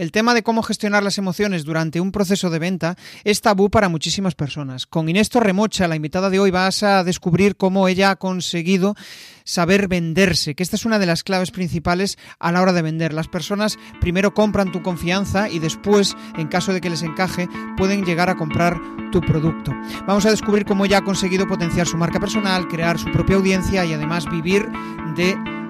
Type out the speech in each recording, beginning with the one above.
El tema de cómo gestionar las emociones durante un proceso de venta es tabú para muchísimas personas. Con Inés Torremocha, la invitada de hoy, vas a descubrir cómo ella ha conseguido saber venderse, que esta es una de las claves principales a la hora de vender. Las personas primero compran tu confianza y después, en caso de que les encaje, pueden llegar a comprar tu producto. Vamos a descubrir cómo ella ha conseguido potenciar su marca personal, crear su propia audiencia y además vivir de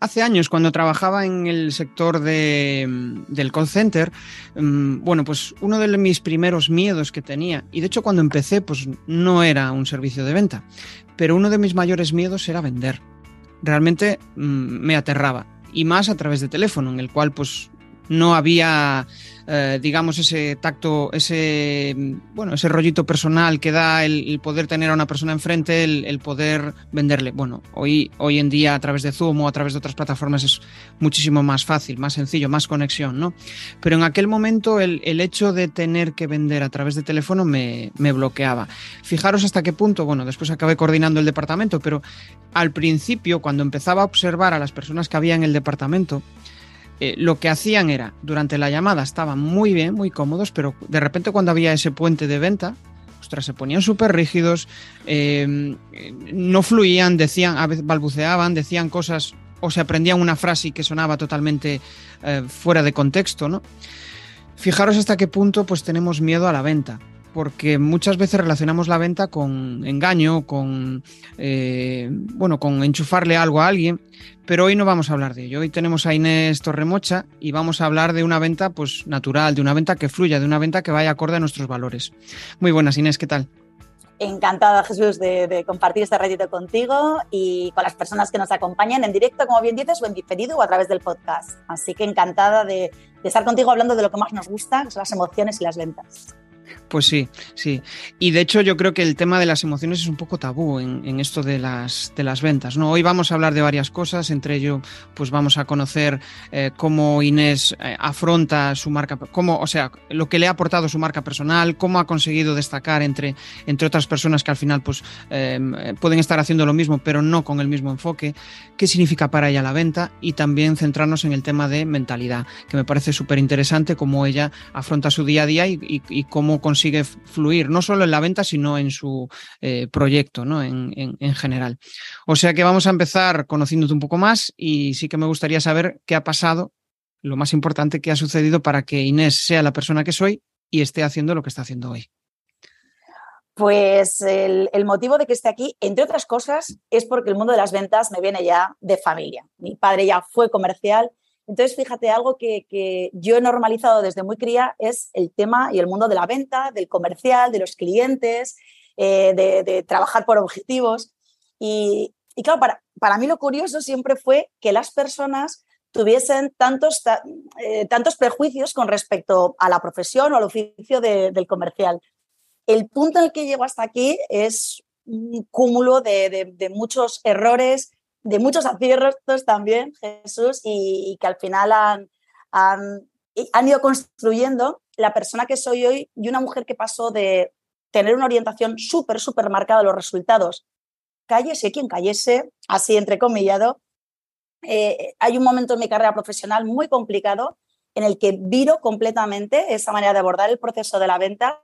Hace años, cuando trabajaba en el sector de, del call center, mm, bueno, pues uno de mis primeros miedos que tenía, y de hecho cuando empecé, pues no era un servicio de venta, pero uno de mis mayores miedos era vender. Realmente mm, me aterraba, y más a través de teléfono, en el cual pues no había eh, digamos, ese tacto, ese, bueno, ese rollito personal que da el, poder tener a una persona enfrente, el, poder venderle. Bueno, hoy, hoy en día a través de Zoom o a través de otras plataformas es muchísimo más fácil, más sencillo, más conexión, ¿no? Pero en aquel momento el, hecho de tener que vender a través de teléfono me, me bloqueaba. Fijaros hasta qué punto, bueno, después acabé coordinando el departamento, pero al principio, cuando empezaba a observar a las personas que había en el departamento, eh, lo que hacían era, durante la llamada estaban muy bien, muy cómodos, pero de repente cuando había ese puente de venta, ostras, se ponían súper rígidos, em, no fluían, decían, a veces balbuceaban, decían cosas o se aprendían una frase que sonaba totalmente eh, fuera de contexto, ¿no? Fijaros hasta qué punto pues tenemos miedo a la venta porque muchas veces relacionamos la venta con engaño, con eh, bueno, con enchufarle algo a alguien, pero hoy no vamos a hablar de ello. Hoy tenemos a Inés Torremocha y vamos a hablar de una venta pues natural, de una venta que fluya, de una venta que vaya acorde a nuestros valores. Muy buenas, Inés, ¿qué tal? Encantada, Jesús, de, compartir este ratito contigo y con las personas que nos acompañan en directo, como bien dices, o en diferido o a través del podcast. Así que encantada de, de estar contigo hablando de lo que más nos gusta, que son las emociones y las ventas. Pues sí, sí. Y de hecho yo creo que el tema de las emociones es un poco tabú en, esto de las, de las ventas. ¿no? Hoy vamos a hablar de varias cosas, entre ello pues vamos a conocer eh, cómo Inés eh, afronta su marca, cómo, o sea, lo que le ha aportado su marca personal, cómo ha conseguido destacar entre, entre otras personas que al final pues em, pueden estar haciendo lo mismo pero no con el mismo enfoque, qué significa para ella la venta y también centrarnos en el tema de mentalidad, que me parece súper interesante cómo ella afronta su día a día y, y cómo consigue fluir, no solo en la venta, sino en su eh, proyecto, ¿no? En, en, general. O sea que vamos a empezar conociéndote un poco más y sí que me gustaría saber qué ha pasado, lo más importante que ha sucedido para que Inés sea la persona que soy y esté haciendo lo que está haciendo hoy. Pues el, el, motivo de que esté aquí, entre otras cosas, es porque el mundo de las ventas me viene ya de familia. Mi padre ya fue comercial entonces, fíjate, algo que, yo he normalizado desde muy cría es el tema y el mundo de la venta, del comercial, de los clientes, eh, de, trabajar por objetivos. Y, claro, para, para, mí lo curioso siempre fue que las personas tuviesen tantos, eh, tantos prejuicios con respecto a la profesión o al oficio del comercial. El punto en el que llego hasta aquí es un cúmulo de, de muchos errores, de muchos aciertos también, Jesús, y, que al final han, han, ido construyendo la persona que soy hoy y una mujer que pasó de tener una orientación súper, súper marcada a los resultados. Cállese quien cayese, así entrecomillado. Eh, hay un momento en mi carrera profesional muy complicado en el que viro completamente esa manera de abordar el proceso de la venta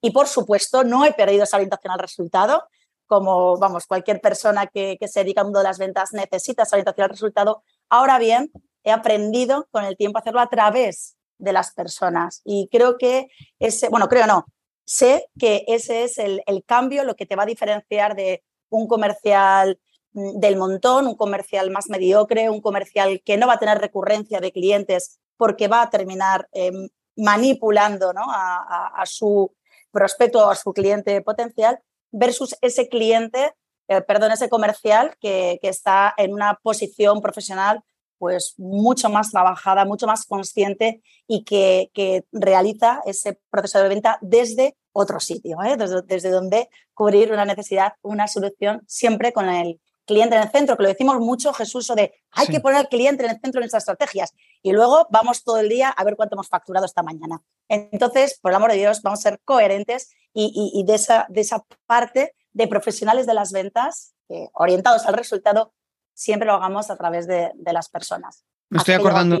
y, por supuesto, no he perdido esa orientación al resultado como vamos, cualquier persona que, se dedica al mundo de las ventas necesita esa orientación al resultado. Ahora bien, he aprendido con el tiempo a hacerlo a través de las personas y creo que ese, bueno, creo no, sé que ese es el, cambio, lo que te va a diferenciar de un comercial mm, del montón, un comercial más mediocre, un comercial que no va a tener recurrencia de clientes porque va a terminar em, manipulando a, a, su prospecto o a su cliente potencial versus ese cliente, eh, perdón, ese comercial que, está en una posición profesional pues mucho más trabajada, mucho más consciente y que, que realiza ese proceso de venta desde otro sitio, ¿eh? desde, desde, donde cubrir una necesidad, una solución, siempre con el cliente en el centro, que lo decimos mucho, Jesús, o de hay que poner al cliente en el centro de nuestras estrategias. Y luego vamos todo el día a ver cuánto hemos facturado esta mañana. Entonces, por el amor de Dios, vamos a ser coherentes y, y, de, esa, de esa parte de profesionales de las ventas, orientados al resultado, siempre lo hagamos a través de, de las personas. Me estoy acordando.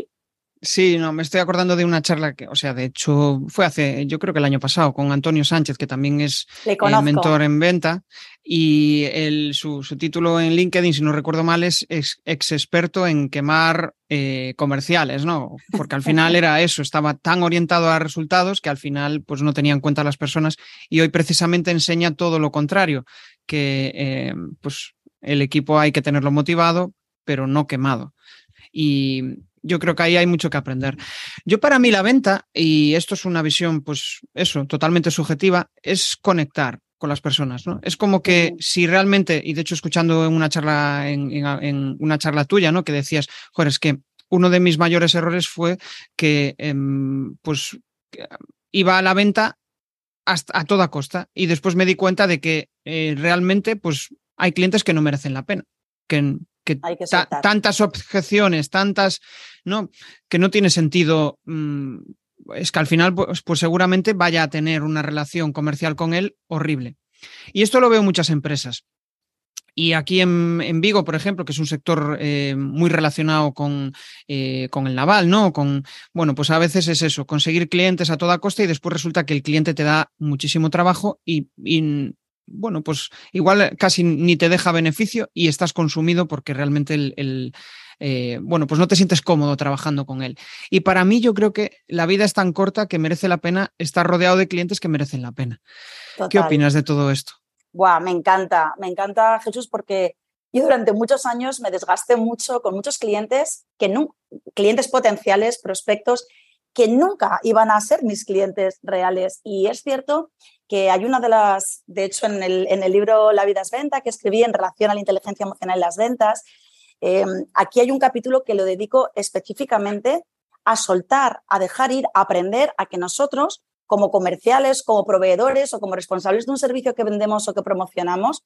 Sí, no, me estoy acordando de una charla que, o sea, de hecho, fue hace, yo creo que el año pasado, con Antonio Sánchez, que también es eh, mentor en venta, y el, su, su, título en LinkedIn, si no recuerdo mal, es ex, experto en quemar eh, comerciales, ¿no? Porque al final era eso, estaba tan orientado a resultados que al final pues no tenía en cuenta a las personas y hoy precisamente enseña todo lo contrario, que eh, pues el equipo hay que tenerlo motivado, pero no quemado. Y yo creo que ahí hay mucho que aprender. Yo para mí la venta, y esto es una visión, pues eso, totalmente subjetiva, es conectar con las personas, ¿no? Es como que si realmente, y de hecho escuchando en una charla, en, en, en una charla tuya, ¿no? Que decías, joder, es que uno de mis mayores errores fue que, eh, pues, iba a la venta hasta, a toda costa y después me di cuenta de que eh, realmente, pues, hay clientes que no merecen la pena, que, que, que ta tantas objeciones, tantas, ¿no? Que no tiene sentido. Mmm, es que al final, pues, pues, seguramente vaya a tener una relación comercial con él horrible. Y esto lo veo en muchas empresas. Y aquí en, en, Vigo, por ejemplo, que es un sector eh, muy relacionado con, eh, con, el naval, ¿no? Con, bueno, pues a veces es eso, conseguir clientes a toda costa y después resulta que el cliente te da muchísimo trabajo y, bueno, pues igual casi ni te deja beneficio y estás consumido porque realmente el eh, bueno, pues no te sientes cómodo trabajando con él. Y para mí yo creo que la vida es tan corta que merece la pena estar rodeado de clientes que merecen la pena. Total. ¿Qué opinas de todo esto? Buah, me encanta, me encanta Jesús porque yo durante muchos años me desgasté mucho con muchos clientes, que no, clientes potenciales, prospectos, que nunca iban a ser mis clientes reales. Y es cierto que hay una de las, de hecho, en el, en el libro La vida es venta, que escribí en relación a la inteligencia emocional en las ventas, eh, aquí hay un capítulo que lo dedico específicamente a soltar, a dejar ir, a aprender a que nosotros, como comerciales, como proveedores o como responsables de un servicio que vendemos o que promocionamos,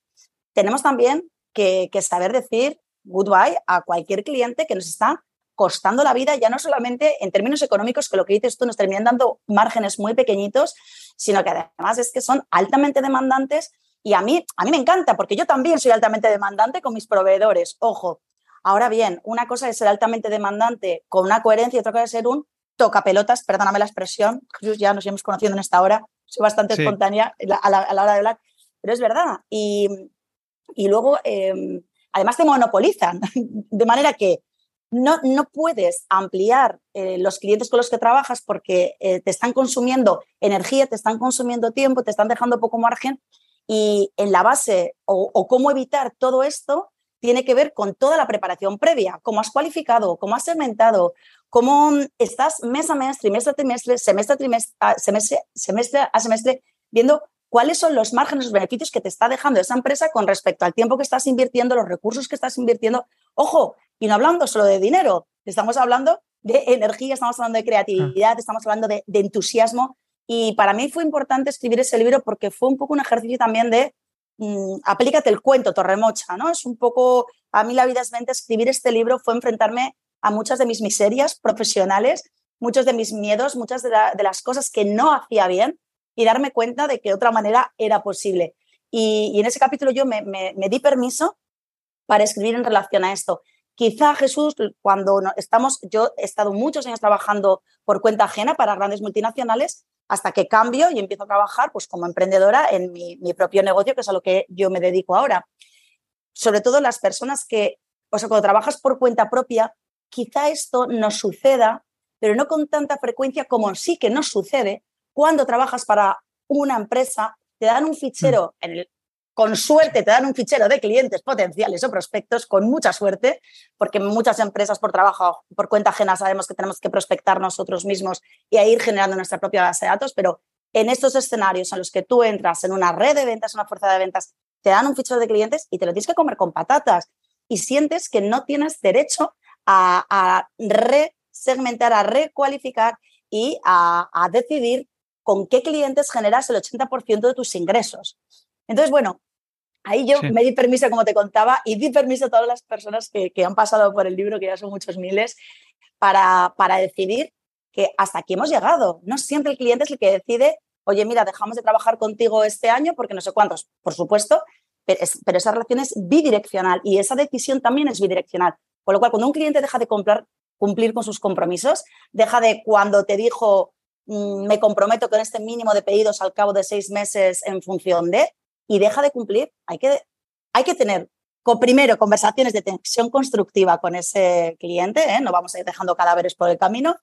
tenemos también que, que saber decir goodbye a cualquier cliente que nos está costando la vida, ya no solamente en términos económicos, que lo que dices tú nos terminan dando márgenes muy pequeñitos, sino que además es que son altamente demandantes y a mí, a mí me encanta, porque yo también soy altamente demandante con mis proveedores. Ojo, ahora bien, una cosa es ser altamente demandante con una coherencia y otra cosa es ser un toca pelotas, perdóname la expresión, ya nos hemos conocido en esta hora, soy bastante sí. espontánea a la, a la, hora de hablar, pero es verdad. Y, y luego, eh, además te monopolizan, de manera que no, no puedes ampliar eh, los clientes con los que trabajas porque eh, te están consumiendo energía, te están consumiendo tiempo, te están dejando poco margen y en la base o, o, cómo evitar todo esto tiene que ver con toda la preparación previa, cómo has cualificado, cómo has segmentado, cómo estás mes a mes, trimestre a trimestre, semestre a trimestre, semestre, semestre a semestre, viendo cuáles son los márgenes, los beneficios que te está dejando esa empresa con respecto al tiempo que estás invirtiendo, los recursos que estás invirtiendo. Ojo, y no hablando solo de dinero, estamos hablando de energía, estamos hablando de creatividad, estamos hablando de, de entusiasmo. Y para mí fue importante escribir ese libro porque fue un poco un ejercicio también de mmm, aplícate el cuento, Torremocha, ¿no? Es un poco, a mí la vida es mente, escribir este libro fue enfrentarme a muchas de mis miserias profesionales, muchos de mis miedos, muchas de, la, de las cosas que no hacía bien y darme cuenta de que otra manera era posible. Y, en ese capítulo yo me, me, di permiso para escribir en relación a esto. Quizá Jesús, cuando estamos, yo he estado muchos años trabajando por cuenta ajena para grandes multinacionales, hasta que cambio y empiezo a trabajar pues, como emprendedora en mi, mi propio negocio, que es a lo que yo me dedico ahora. Sobre todo las personas que, o sea, cuando trabajas por cuenta propia, quizá esto nos suceda, pero no con tanta frecuencia como sí que nos sucede cuando trabajas para una empresa, te dan un fichero, en el, con suerte te dan un fichero de clientes potenciales o prospectos, con mucha suerte, porque muchas empresas por trabajo, por cuenta ajena, sabemos que tenemos que prospectar nosotros mismos y a ir generando nuestra propia base de datos, pero en estos escenarios en los que tú entras en una red de ventas, una fuerza de ventas, te dan un fichero de clientes y te lo tienes que comer con patatas y sientes que no tienes derecho a, resegmentar, a recualificar y a, a decidir con qué clientes generas el 80% de tus ingresos. Entonces, bueno, Ahí yo me di permiso, como te contaba, y di permiso a todas las personas que, han pasado por el libro, que ya son muchos miles, para, para decidir que hasta aquí hemos llegado. No siempre el cliente es el que decide, oye, mira, dejamos de trabajar contigo este año porque no sé cuántos, por supuesto, pero, esa relación es bidireccional y esa decisión también es bidireccional. Con lo cual, cuando un cliente deja de comprar, cumplir con sus compromisos, deja de cuando te dijo, mm, me comprometo con este mínimo de pedidos al cabo de seis meses en función de, y deja de cumplir, hay que, hay que tener primero conversaciones de tensión constructiva con ese cliente, ¿eh? no vamos a ir dejando cadáveres por el camino,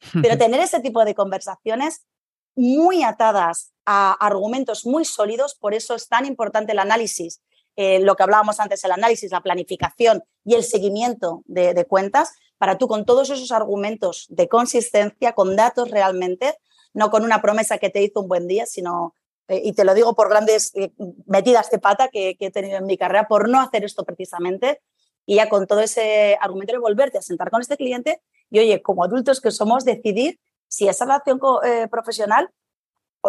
pero tener ese tipo de conversaciones muy atadas a argumentos muy sólidos, por eso es tan importante el análisis, eh, lo que hablábamos antes, el análisis, la planificación y el seguimiento de, de cuentas, para tú con todos esos argumentos de consistencia, con datos realmente, no con una promesa que te hizo un buen día, sino eh, y te lo digo por grandes eh, metidas de pata que, he tenido en mi carrera, por no hacer esto precisamente, y ya con todo ese argumento de volverte a sentar con este cliente y, oye, como adultos que somos, decidir si esa relación eh, profesional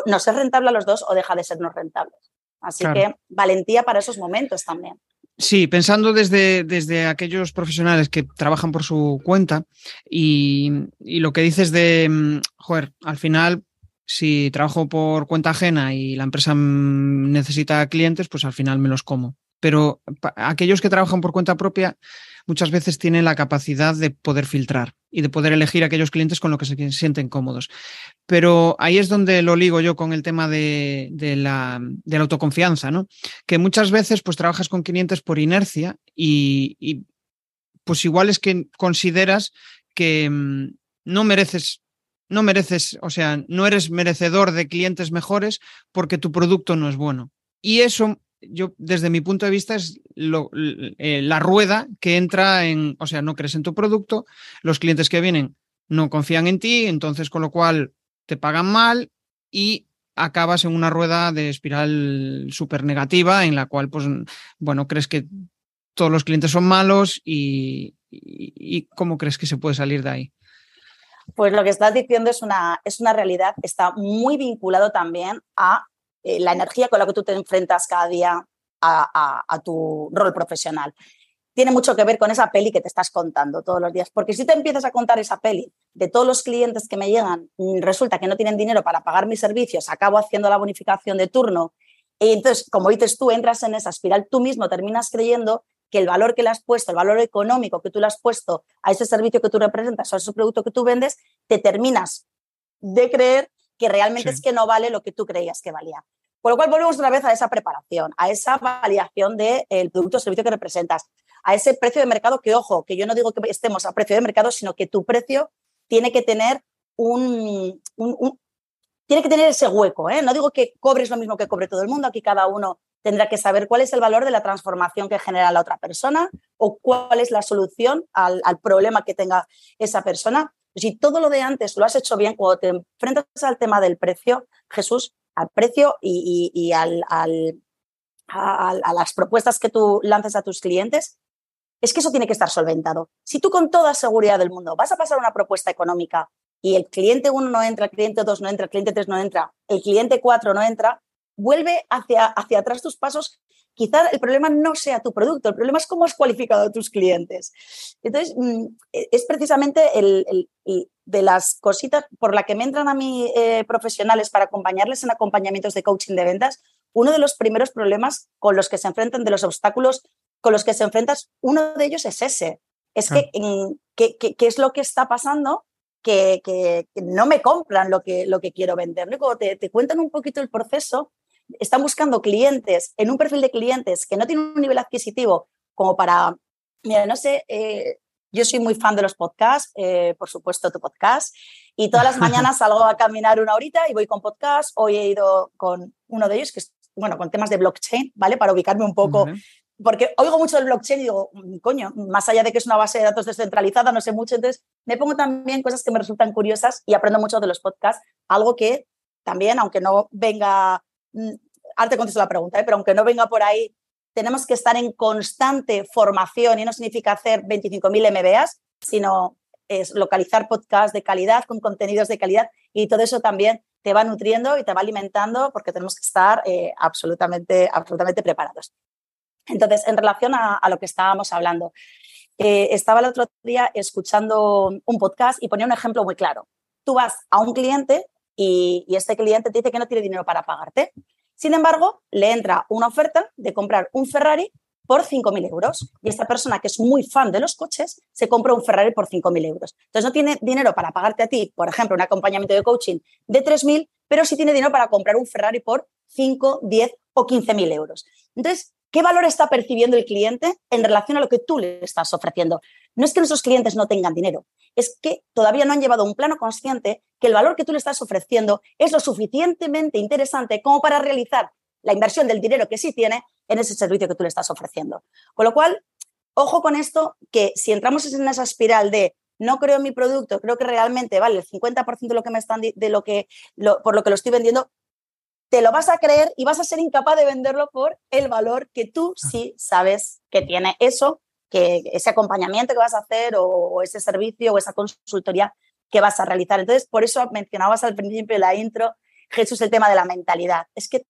nos es rentable a los dos o deja de sernos rentables. Así que valentía para esos momentos también. Sí, pensando desde, desde aquellos profesionales que trabajan por su cuenta y, y lo que dices de, mm, joder, al final si trabajo por cuenta ajena y la empresa necesita clientes, pues al final me los como. Pero aquellos que trabajan por cuenta propia muchas veces tienen la capacidad de poder filtrar y de poder elegir aquellos clientes con los que se sienten cómodos. Pero ahí es donde lo ligo yo con el tema de, la, autoconfianza, ¿no? Que muchas veces pues trabajas con clientes por inercia y, y pues igual es que consideras que mm, no mereces no mereces, o sea, no eres merecedor de clientes mejores porque tu producto no es bueno. Y eso, yo, desde mi punto de vista, es eh, la rueda que entra en, o sea, no crees en tu producto, los clientes que vienen no confían en ti, entonces con lo cual te pagan mal y acabas en una rueda de espiral súper negativa en la cual, pues, bueno, crees que todos los clientes son malos y cómo crees que se puede salir de ahí. Pues lo que estás diciendo es una, es una realidad, está muy vinculado también a eh, la energía con la que tú te enfrentas cada día a, tu rol profesional. Tiene mucho que ver con esa peli que te estás contando todos los días, porque si te empiezas a contar esa peli de todos los clientes que me llegan, mm, resulta que no tienen dinero para pagar mis servicios, acabo haciendo la bonificación de turno, y entonces, como dices tú, entras en esa espiral, tú mismo terminas creyendo que el valor que le has puesto, el valor económico que tú le has puesto a ese servicio que tú representas o a ese producto que tú vendes, te terminas de creer que realmente es que no vale lo que tú creías que valía. Por lo cual volvemos otra vez a esa preparación, a esa validación del producto o servicio que representas, a ese precio de mercado que, ojo, que yo no digo que estemos a precio de mercado, sino que tu precio tiene que tener un, tiene que tener ese hueco. ¿eh? No digo que cobres lo mismo que cobre todo el mundo, aquí cada uno tendrá que saber cuál es el valor de la transformación que genera la otra persona o cuál es la solución al, problema que tenga esa persona. Si todo lo de antes lo has hecho bien, cuando te enfrentas al tema del precio, Jesús, al precio y, al, a, las propuestas que tú lances a tus clientes, es que eso tiene que estar solventado. Si tú con toda seguridad del mundo vas a pasar una propuesta económica y el cliente 1 no entra, el cliente 2 no entra, el cliente 3 no entra, el cliente 4 no entra, vuelve hacia, hacia atrás tus pasos. Quizá el problema no sea tu producto, el problema es cómo has cualificado a tus clientes. Entonces, mm, e, es precisamente el, de las cositas por la que me entran a mí eh, profesionales para acompañarles en acompañamientos de coaching de ventas, uno de los primeros problemas con los que se enfrentan, de los obstáculos con los que se enfrentan, uno de ellos es ese. Es que, ¿qué es lo que está pasando? Que, que, no me compran lo que, lo que quiero vender. Luego te, te, cuentan un poquito el proceso, están buscando clientes en un perfil de clientes que no tienen un nivel adquisitivo como para, mira, no sé, eh, yo soy muy fan de los podcasts, eh, por supuesto tu podcast, y todas las mañanas salgo a caminar una horita y voy con podcast. Hoy he ido con uno de ellos, que es, bueno, con temas de blockchain, ¿vale? Para ubicarme un poco. Porque oigo mucho del blockchain y digo, mm, coño, más allá de que es una base de datos descentralizada, no sé mucho, entonces me pongo también cosas que me resultan curiosas y aprendo mucho de los podcasts, algo que también, aunque no venga ahora te contesto la pregunta, ¿eh? pero aunque no venga por ahí, tenemos que estar en constante formación y no significa hacer 25.000 MBAs, sino es localizar podcasts de calidad con contenidos de calidad y todo eso también te va nutriendo y te va alimentando porque tenemos que estar eh, absolutamente, absolutamente preparados. Entonces, en relación a, lo que estábamos hablando, eh, estaba el otro día escuchando un podcast y ponía un ejemplo muy claro. Tú vas a un cliente y, este cliente te dice que no tiene dinero para pagarte. Sin embargo, le entra una oferta de comprar un Ferrari por 5.000 euros. Y esta persona que es muy fan de los coches se compra un Ferrari por 5.000 euros. Entonces no tiene dinero para pagarte a ti, por ejemplo, un acompañamiento de coaching de 3.000, pero sí tiene dinero para comprar un Ferrari por 5, 10 o 15.000 euros. Entonces, ¿qué valor está percibiendo el cliente en relación a lo que tú le estás ofreciendo? No es que nuestros clientes no tengan dinero, es que todavía no han llevado un plano consciente que el valor que tú le estás ofreciendo es lo suficientemente interesante como para realizar la inversión del dinero que sí tiene en ese servicio que tú le estás ofreciendo. Con lo cual, ojo con esto, que si entramos en esa espiral de no creo en mi producto, creo que realmente vale el 50% de lo que me están de lo que por lo que lo estoy vendiendo, te lo vas a creer y vas a ser incapaz de venderlo por el valor que tú ah. sí sabes que tiene eso, que ese acompañamiento que vas a hacer o ese servicio o esa consultoría que vas a realizar. Entonces, por eso mencionabas al principio de la intro, Jesús, el tema de la mentalidad. Es que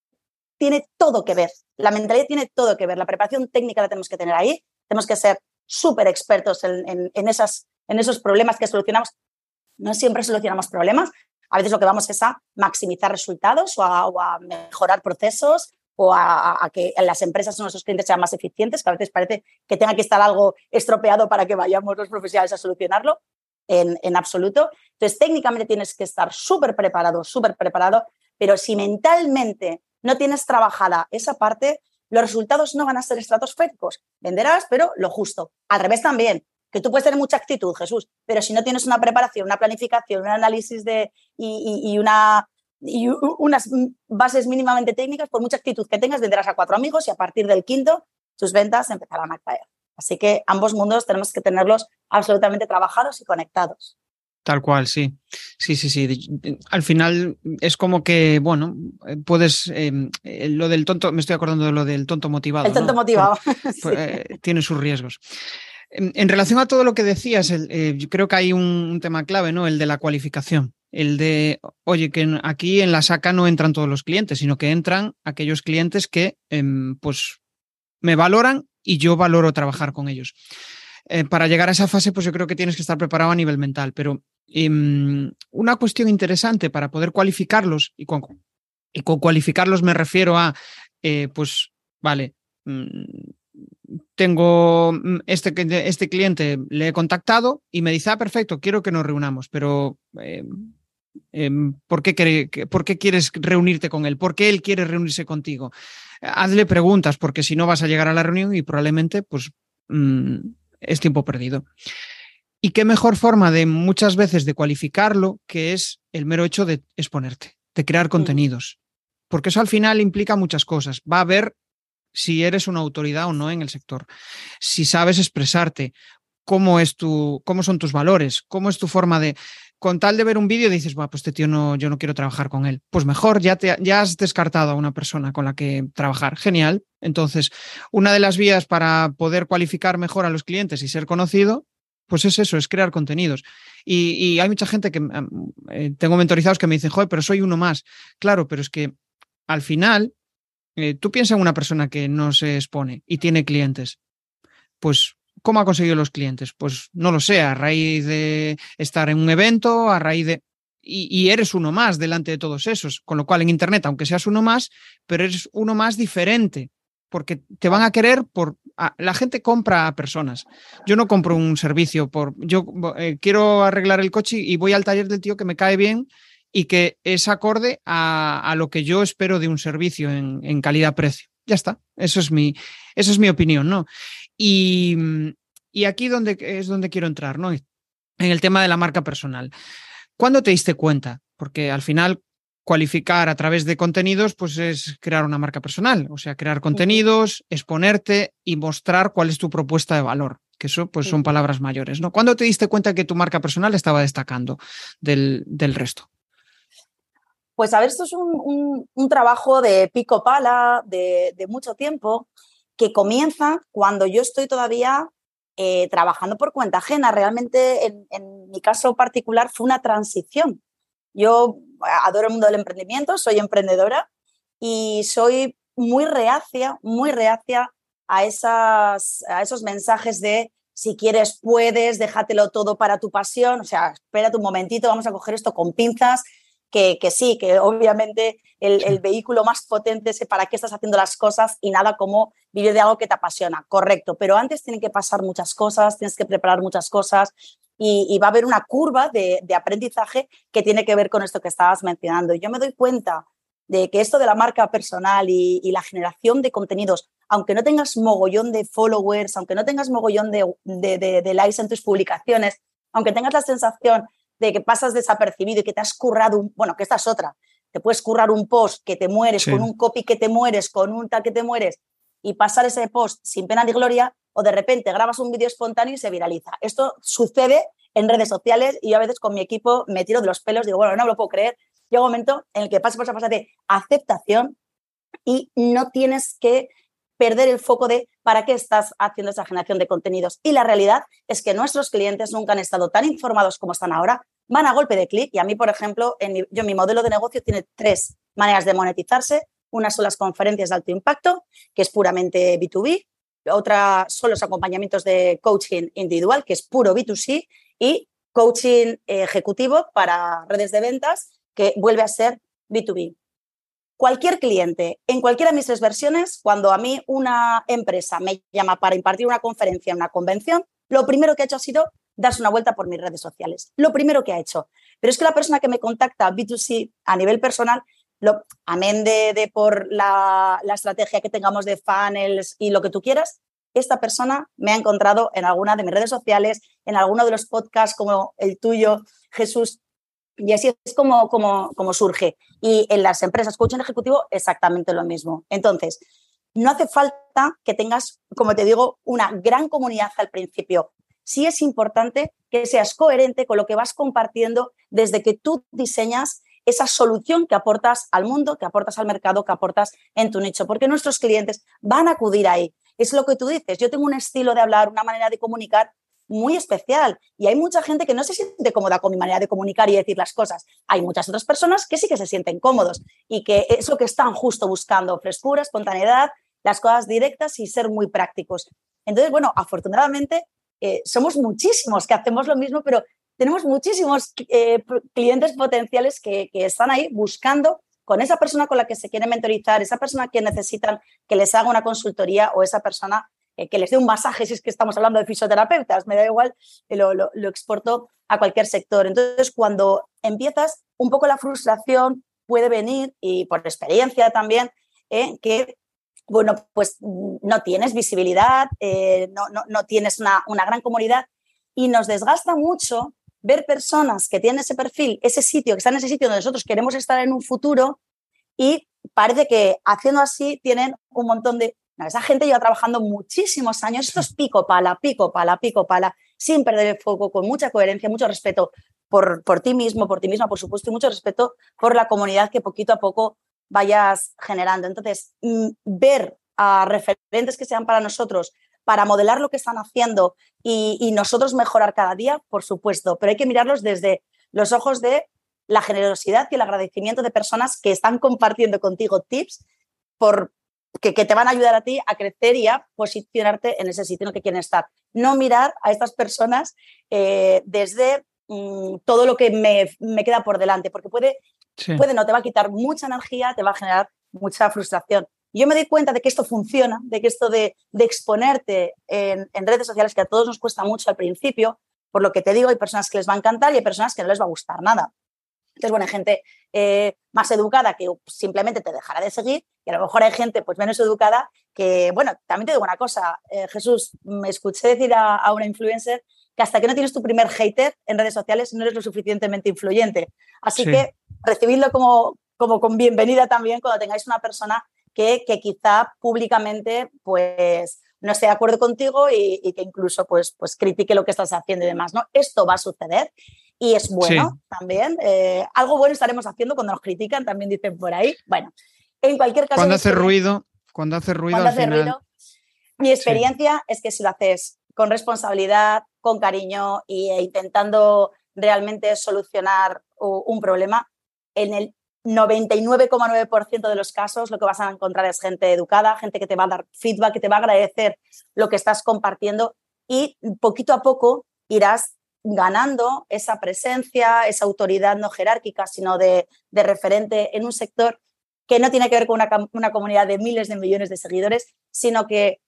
tiene todo que ver. La mentalidad tiene todo que ver. La preparación técnica la tenemos que tener ahí. Tenemos que ser súper expertos en, esas, en esos problemas que solucionamos. No siempre solucionamos problemas. A veces lo que vamos es a maximizar resultados o a, mejorar procesos o a, que las empresas o nuestros clientes sean más eficientes, que a veces parece que tenga que estar algo estropeado para que vayamos los profesionales a solucionarlo. En, en absoluto. Entonces, técnicamente tienes que estar súper preparado, súper preparado, pero si mentalmente no tienes trabajada esa parte, los resultados no van a ser estratosféricos. Venderás, pero lo justo. Al revés también, que tú puedes tener mucha actitud, Jesús, pero si no tienes una preparación, una planificación, un análisis de, y, una, y unas bases mínimamente técnicas, por mucha actitud que tengas, venderás a cuatro amigos y a partir del quinto tus ventas empezarán a caer. Así que ambos mundos tenemos que tenerlos absolutamente trabajados y conectados. Tal cual, sí. Sí, sí, sí. Al final es como que, bueno, eh, puedes. Em, eh, lo del tonto, me estoy acordando de lo del tonto motivado. El tonto motivado. Pues, eh, tiene sus riesgos. En, relación a todo lo que decías, yo creo que hay un, tema clave, ¿no? El de la cualificación. El de, oye, que aquí en la saca no entran todos los clientes, sino que entran aquellos clientes que, em, pues, me valoran y yo valoro trabajar con ellos. para llegar a esa fase, pues yo creo que tienes que estar preparado a nivel mental, pero Em, una cuestión interesante para poder cualificarlos, y con, y con cualificarlos me refiero a, eh, pues, vale, mm, tengo mm, este, este cliente, le he contactado y me dice, ah, perfecto, quiero que nos reunamos, pero em, em, ¿por, qué ¿por, qué quieres reunirte con él? ¿Por qué él quiere reunirse contigo? Hazle preguntas, porque si no vas a llegar a la reunión y probablemente, pues, mm, es tiempo perdido. Y qué mejor forma de muchas veces de cualificarlo que es el mero hecho de exponerte, de crear contenidos. Porque eso al final implica muchas cosas. Va a ver si eres una autoridad o no en el sector, si sabes expresarte, cómo es tu, cómo son tus valores, cómo es tu forma de. Con tal de ver un vídeo dices, pues este tío no, yo no quiero trabajar con él. Pues mejor, ya, te, ya has descartado a una persona con la que trabajar. Genial. Entonces, una de las vías para poder cualificar mejor a los clientes y ser conocido pues es eso, es crear contenidos. Y, hay mucha gente que eh, tengo mentorizados que me dicen, joder, pero soy uno más. Claro, pero es que al final, eh, tú piensas en una persona que no se expone y tiene clientes. Pues, ¿cómo ha conseguido los clientes? Pues no lo sé, a raíz de estar en un evento, a raíz de... y eres uno más delante de todos esos. Con lo cual, en Internet, aunque seas uno más, pero eres uno más diferente porque te van a querer por... la gente compra a personas. Yo no compro un servicio por... Yo eh, quiero arreglar el coche y voy al taller del tío que me cae bien y que es acorde a, lo que yo espero de un servicio en, calidad-precio. Ya está. Eso es mi, eso es mi opinión, ¿no? Y, y aquí donde, es donde quiero entrar, ¿no? En el tema de la marca personal. ¿Cuándo te diste cuenta? Porque al final, cualificar a través de contenidos, pues es crear una marca personal, o sea, crear contenidos, exponerte y mostrar cuál es tu propuesta de valor, que eso pues son palabras mayores, ¿no? ¿Cuándo te diste cuenta que tu marca personal estaba destacando del, resto? Pues a ver, esto es un, trabajo de pico pala, de, mucho tiempo, que comienza cuando yo estoy todavía eh, trabajando por cuenta ajena. Realmente, en, mi caso particular, fue una transición. Yo adoro el mundo del emprendimiento, soy emprendedora y soy muy reacia, muy reacia a, esas, a esos mensajes de si quieres puedes, déjatelo todo para tu pasión, o sea, espérate un momentito, vamos a coger esto con pinzas, que, que sí, que obviamente el, el, vehículo más potente es para qué estás haciendo las cosas y nada como vivir de algo que te apasiona, correcto, pero antes tienen que pasar muchas cosas, tienes que preparar muchas cosas y, y va a haber una curva de, de, aprendizaje que tiene que ver con esto que estabas mencionando. Yo me doy cuenta de que esto de la marca personal y, y, la generación de contenidos, aunque no tengas mogollón de followers, aunque no tengas mogollón de, de, de, de, likes en tus publicaciones, aunque tengas la sensación de que pasas desapercibido y que te has currado, un, bueno, que esta es otra, te puedes currar un post que te mueres, sí. con un copy que te mueres, con un tal que te mueres, y pasar ese post sin pena ni gloria, o de repente grabas un vídeo espontáneo y se viraliza. Esto sucede en redes sociales y yo a veces con mi equipo me tiro de los pelos, digo, bueno, no lo puedo creer, llega un momento en el que pasas por esa fase de aceptación y no tienes que perder el foco de para qué estás haciendo esa generación de contenidos. Y la realidad es que nuestros clientes nunca han estado tan informados como están ahora, van a golpe de clic y a mí, por ejemplo, en mi, yo mi modelo de negocio tiene tres maneras de monetizarse. Una son las conferencias de alto impacto, que es puramente B2B. Otra son los acompañamientos de coaching individual, que es puro B2C. Y coaching ejecutivo para redes de ventas, que vuelve a ser B2B. Cualquier cliente, en cualquiera de mis tres versiones, cuando a mí una empresa me llama para impartir una conferencia en una convención, lo primero que ha hecho ha sido darse una vuelta por mis redes sociales. Lo primero que ha hecho. Pero es que la persona que me contacta B2C a nivel personal, lo, amén de, de por la, la, estrategia que tengamos de funnels y lo que tú quieras, esta persona me ha encontrado en alguna de mis redes sociales, en alguno de los podcasts como el tuyo, Jesús, y así es como, como, como surge. Y en las empresas coaching ejecutivo exactamente lo mismo. Entonces, no hace falta que tengas, como te digo, una gran comunidad al principio. Sí es importante que seas coherente con lo que vas compartiendo desde que tú diseñas esa solución que aportas al mundo, que aportas al mercado, que aportas en tu nicho, porque nuestros clientes van a acudir ahí. Es lo que tú dices. Yo tengo un estilo de hablar, una manera de comunicar muy especial. Y hay mucha gente que no se siente cómoda con mi manera de comunicar y decir las cosas. Hay muchas otras personas que sí que se sienten cómodos y que es lo que están justo buscando, frescura, espontaneidad, las cosas directas y ser muy prácticos. Entonces, bueno, afortunadamente eh, somos muchísimos que hacemos lo mismo, pero tenemos muchísimos eh, clientes potenciales que, que están ahí buscando con esa persona con la que se quieren mentorizar, esa persona que necesitan que les haga una consultoría o esa persona que les dé un masaje, si es que estamos hablando de fisioterapeutas, me da igual, lo exporto a cualquier sector. Entonces, cuando empiezas, un poco la frustración puede venir, y por experiencia también, eh, que bueno, pues no tienes visibilidad, eh, no, no, no, tienes una, una, gran comunidad y nos desgasta mucho ver personas que tienen ese perfil, ese sitio, que están en ese sitio donde nosotros queremos estar en un futuro y parece que haciendo así tienen un montón de esa gente lleva trabajando muchísimos años, esto es pico pala, pico pala, pico pala, sin perder el foco, con mucha coherencia, mucho respeto por, por ti mismo, por ti misma, por supuesto, y mucho respeto por la comunidad que poquito a poco vayas generando. Entonces, mm, ver a referentes que sean para nosotros, para modelar lo que están haciendo y, y nosotros mejorar cada día, por supuesto, pero hay que mirarlos desde los ojos de la generosidad y el agradecimiento de personas que están compartiendo contigo tips por, que, que, te van a ayudar a ti a crecer y a posicionarte en ese sitio en el que quieren estar. No mirar a estas personas eh, desde mmm, todo lo que me, me, queda por delante, porque puede, sí. puede, no, te va a quitar mucha energía, te va a generar mucha frustración. Yo me doy cuenta de que esto funciona, de que esto de, de exponerte en, en, redes sociales, que a todos nos cuesta mucho al principio, por lo que te digo, hay personas que les va a encantar y hay personas que no les va a gustar nada. Entonces, bueno, hay gente eh, más educada que simplemente te dejará de seguir y a lo mejor hay gente pues menos educada que, bueno, también te digo una cosa, eh, Jesús, me escuché decir a, a, una influencer que hasta que no tienes tu primer hater en redes sociales no eres lo suficientemente influyente. Así sí. que recibidlo como, como con bienvenida también cuando tengáis una persona que, que quizá públicamente pues no esté de acuerdo contigo y, y, que incluso pues, pues critique lo que estás haciendo y demás. ¿no? Esto va a suceder y es bueno sí. también. Eh, algo bueno estaremos haciendo cuando nos critican, también dicen por ahí. Bueno, en cualquier caso. Cuando hace ruido, cuando hace ruido, cuando al hace final... ruido, mi experiencia sí. es que si lo haces con responsabilidad, con cariño e intentando realmente solucionar un problema, en el 99,9% de los casos lo que vas a encontrar es gente educada, gente que te va a dar feedback, que te va a agradecer lo que estás compartiendo y poquito a poco irás ganando esa presencia, esa autoridad no jerárquica, sino de, referente en un sector que no tiene que ver con una, comunidad de miles de millones de seguidores, sino que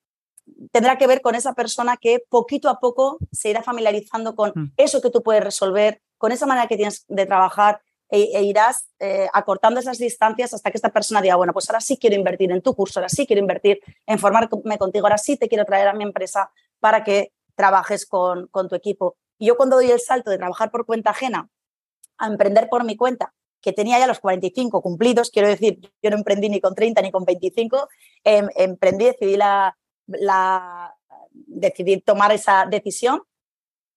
tendrá que ver con esa persona que poquito a poco se irá familiarizando con mm. eso que tú puedes resolver, con esa manera que tienes de trabajar e, e irás eh, acortando esas distancias hasta que esta persona diga, bueno, pues ahora sí quiero invertir en tu curso, ahora sí quiero invertir en formarme contigo, ahora sí te quiero traer a mi empresa para que trabajes con, con tu equipo. Y yo cuando doy el salto de trabajar por cuenta ajena a emprender por mi cuenta, que tenía ya los 45 cumplidos, quiero decir, yo no emprendí ni con 30 ni con 25, em, emprendí, decidí, la, la, decidí tomar esa decisión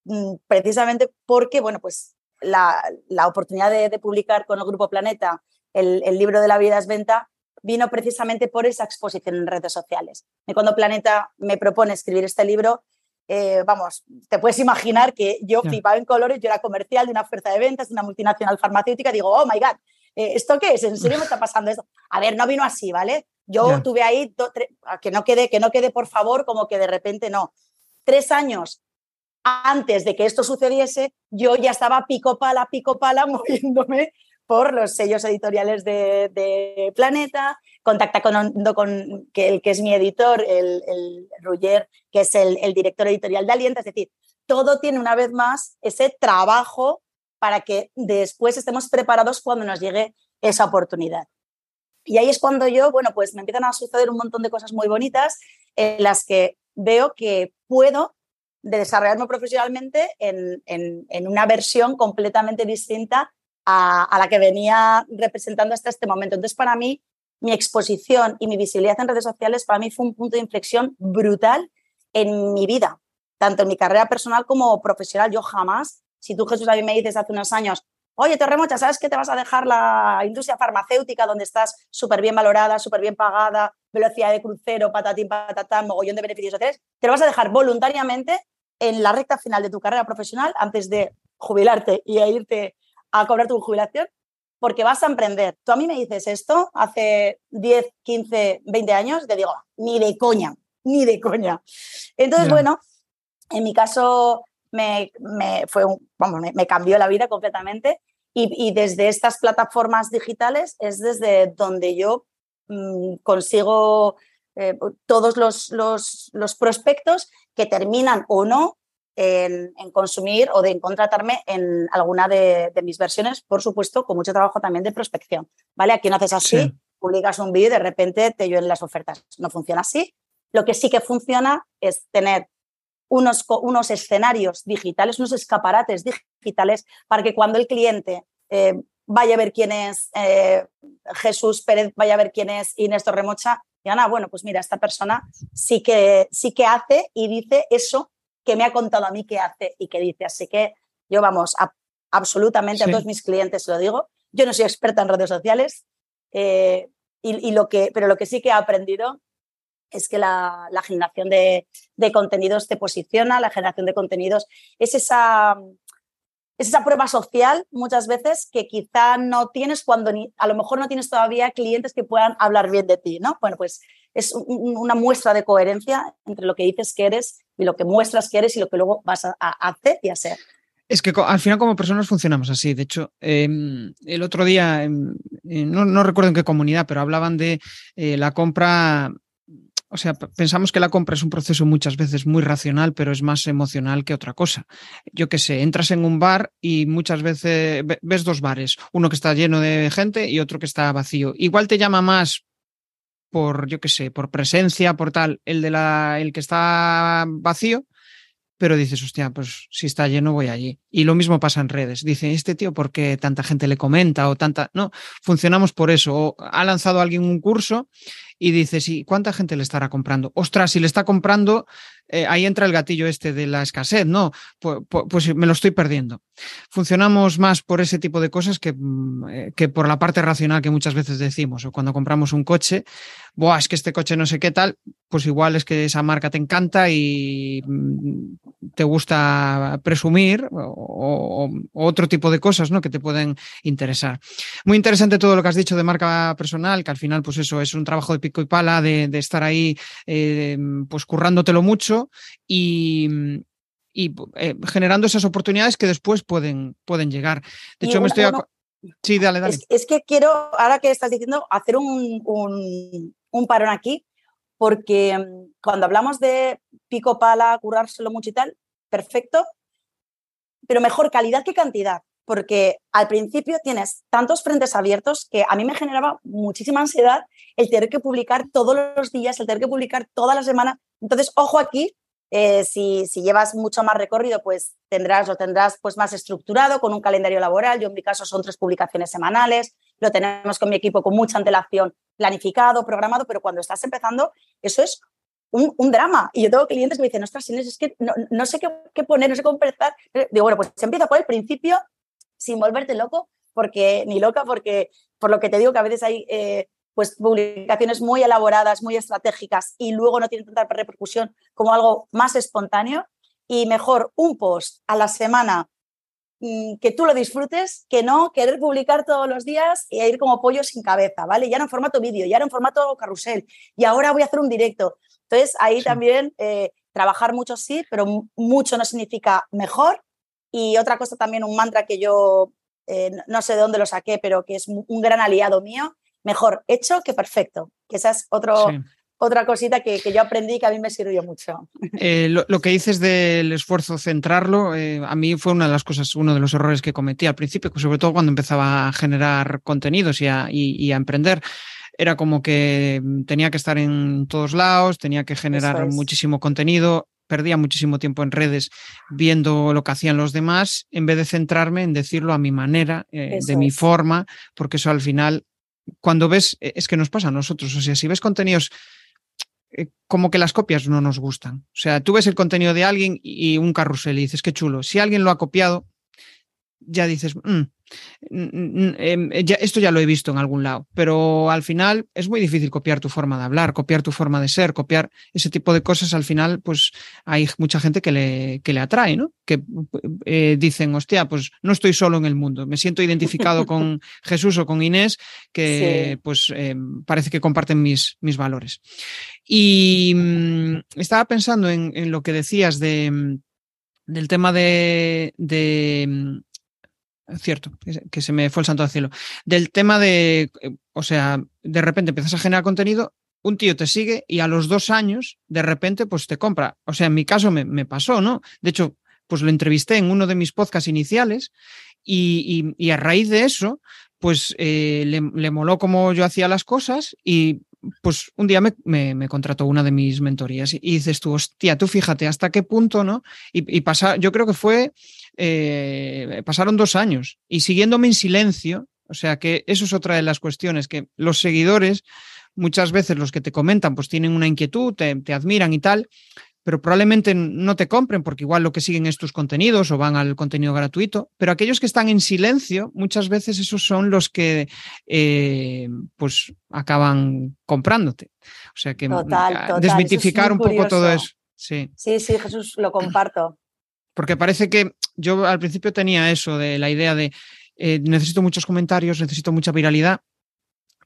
mm, precisamente porque, bueno, pues la, la oportunidad de, publicar con el Grupo Planeta el, el, libro de la vida es venta vino precisamente por esa exposición en redes sociales. Y cuando Planeta me propone escribir este libro, eh, vamos, te puedes imaginar que yo flipaba en colores, yo era comercial de una fuerza de ventas, de una multinacional farmacéutica, digo, oh my God, eh, ¿esto qué es? ¿En serio me está pasando esto? A ver, no vino así, ¿vale? Yo tuve ahí, que no quede, que no quede, por favor, como que de repente no. Tres años antes de que esto sucediese, yo ya estaba pico pala, pico pala, moviéndome por los sellos editoriales de, Planeta, contacta con, que el que es mi editor, el, el que es el, director editorial de Alienta, es decir, todo tiene una vez más ese trabajo para que después estemos preparados cuando nos llegue esa oportunidad. Y ahí es cuando yo, bueno, pues me empiezan a suceder un montón de cosas muy bonitas en las que veo que puedo desarrollarme profesionalmente en, en una versión completamente distinta a, la que venía representando hasta este momento. Entonces, para mí, mi exposición y mi visibilidad en redes sociales, para mí fue un punto de inflexión brutal en mi vida, tanto en mi carrera personal como profesional. Yo jamás, si tú Jesús a mí me dices hace unos años, oye, Terremocha, ¿sabes que te vas a dejar la industria farmacéutica donde estás súper bien valorada, súper bien pagada, velocidad de crucero, patatín, patatán, mogollón de beneficios sociales? Te lo vas a dejar voluntariamente en la recta final de tu carrera profesional antes de jubilarte y a irte a cobrar tu jubilación porque vas a emprender. Tú a mí me dices esto hace 10, 15, 20 años, te digo, ni de coña, ni de coña. Entonces, bueno, en mi caso me, fue vamos, me, cambió la vida completamente y, desde estas plataformas digitales es desde donde yo mm, consigo eh, todos los, los, los prospectos que terminan o no en, consumir o de en contratarme en alguna de, mis versiones, por supuesto, con mucho trabajo también de prospección. ¿Vale? Aquí no haces así, publicas un vídeo y de repente te llueven las ofertas. No funciona así. Lo que sí que funciona es tener unos, unos escenarios digitales, unos escaparates digitales para que cuando el cliente eh, vaya a ver quién es eh, Jesús Pérez, vaya a ver quién es Inés Torremocha, digan, ah, bueno, pues mira, esta persona sí que, sí que hace y dice eso que me ha contado a mí qué hace y qué dice. Así que yo, vamos, absolutamente a todos mis clientes lo digo. Yo no soy experta en redes sociales, eh, y, lo que, pero lo que sí que he aprendido es que la, generación de, contenidos te posiciona, la generación de contenidos es esa, es esa prueba social muchas veces que quizá no tienes cuando ni, a lo mejor no tienes todavía clientes que puedan hablar bien de ti, ¿no? Bueno, pues es una muestra de coherencia entre lo que dices que eres y lo que muestras que eres y lo que luego vas a, hacer y a ser. Es que al final como personas funcionamos así. De hecho, em, el otro día, em, eh, no, recuerdo en qué comunidad, pero hablaban de eh, la compra o sea, pensamos que la compra es un proceso muchas veces muy racional, pero es más emocional que otra cosa. Yo qué sé, entras en un bar y muchas veces ves dos bares, uno que está lleno de gente y otro que está vacío. Igual te llama más por, yo qué sé, por presencia, por tal, el, de la, el que está vacío, pero dices, hostia, pues si está lleno voy allí. Y lo mismo pasa en redes. Dice, este tío, ¿por qué tanta gente le comenta o tanta... No, funcionamos por eso. O ha lanzado alguien un curso y dices, ¿y cuánta gente le estará comprando? Ostras, si le está comprando eh, ahí entra el gatillo este de la escasez, ¿no? Pues, me lo estoy perdiendo. Funcionamos más por ese tipo de cosas que, mm, eh, que, por la parte racional que muchas veces decimos, o cuando compramos un coche, Buah, es que este coche no sé qué tal, pues igual es que esa marca te encanta y mm, te gusta presumir o, otro tipo de cosas, ¿no? Que te pueden interesar. Muy interesante todo lo que has dicho de marca personal, que al final, pues eso, es un trabajo de pico y pala, de, estar ahí, eh, pues currándotelo mucho y, eh, generando esas oportunidades que después pueden, pueden llegar. De hecho, me estoy... Sí, dale, dale. Es, que quiero, ahora que estás diciendo, hacer un, un, parón aquí, porque mm, cuando hablamos de pico pala, currárselo mucho y tal, perfecto, pero mejor calidad que cantidad, porque al principio tienes tantos frentes abiertos que a mí me generaba muchísima ansiedad el tener que publicar todos los días, el tener que publicar toda la semana. Entonces, ojo aquí, eh, si, llevas mucho más recorrido, pues tendrás, lo tendrás pues más estructurado con un calendario laboral. Yo en mi caso son tres publicaciones semanales, lo tenemos con mi equipo con mucha antelación planificado, programado, pero cuando estás empezando, eso es un, drama. Y yo tengo clientes que me dicen, ostras, es que no, sé qué, poner, no sé cómo empezar. Digo, bueno, pues empieza por el principio sin volverte loco, porque ni loca, porque por lo que te digo que a veces hay eh, pues publicaciones muy elaboradas, muy estratégicas y luego no tienen tanta repercusión como algo más espontáneo y mejor un post a la semana mm, que tú lo disfrutes que no querer publicar todos los días y ir como pollo sin cabeza, ¿vale? Ya no en formato vídeo, ya no en formato carrusel y ahora voy a hacer un directo. Entonces ahí también eh, trabajar mucho sí, pero mucho no significa mejor. Y otra cosa también, un mantra que yo eh, no sé de dónde lo saqué, pero que es un gran aliado mío, mejor hecho que perfecto, que esa es otro, otra cosita que, yo aprendí que a mí me sirvió mucho. Eh, lo, que dices del esfuerzo centrarlo, eh, a mí fue una de las cosas, uno de los errores que cometí al principio, sobre todo cuando empezaba a generar contenidos y a, emprender. Era como que tenía que estar en todos lados, tenía que generar muchísimo contenido, perdía muchísimo tiempo en redes viendo lo que hacían los demás, en vez de centrarme en decirlo a mi manera, eh, de mi forma, porque eso al final cuando ves, e, es que nos pasa a nosotros, o sea, si ves contenidos eh, como que las copias no nos gustan. O sea, tú ves el contenido de alguien y un carrusel y dices, qué chulo. Si alguien lo ha copiado, ya dices, mm, Em, esto ya lo he visto en algún lado, pero al final es muy difícil copiar tu forma de hablar, copiar tu forma de ser, copiar ese tipo de cosas. Al final, pues hay mucha gente que le, que le atrae, ¿no? Que eh, dicen, hostia, pues no estoy solo en el mundo, me siento identificado con Jesús o con Inés, que pues em, parece que comparten mis, mis valores. Y mm, estaba pensando en, lo que decías de, mm, del tema de, de cierto, que se me fue el santo al cielo. Del tema de, eh, o sea, de repente empiezas a generar contenido, un tío te sigue y a los dos años, de repente, pues te compra. O sea, en mi caso me, pasó, ¿no? De hecho, pues lo entrevisté en uno de mis podcasts iniciales y, a raíz de eso, pues eh, le, le, moló cómo yo hacía las cosas y pues un día me, contrató una de mis mentorías y, dices tú, hostia, tú fíjate hasta qué punto, ¿no? Y, pasar, yo creo que fue, eh, pasaron dos años y siguiéndome en silencio, o sea que eso es otra de las cuestiones, que los seguidores, muchas veces los que te comentan, pues tienen una inquietud, te admiran y tal, pero probablemente no te compren porque igual lo que siguen es tus contenidos o van al contenido gratuito, pero aquellos que están en silencio, muchas veces esos son los que eh, pues acaban comprándote. O sea que mm, desmitificar un poco todo eso. Sí. sí, sí, Jesús, lo comparto. Porque parece que yo al principio tenía eso de la idea de eh, necesito muchos comentarios, necesito mucha viralidad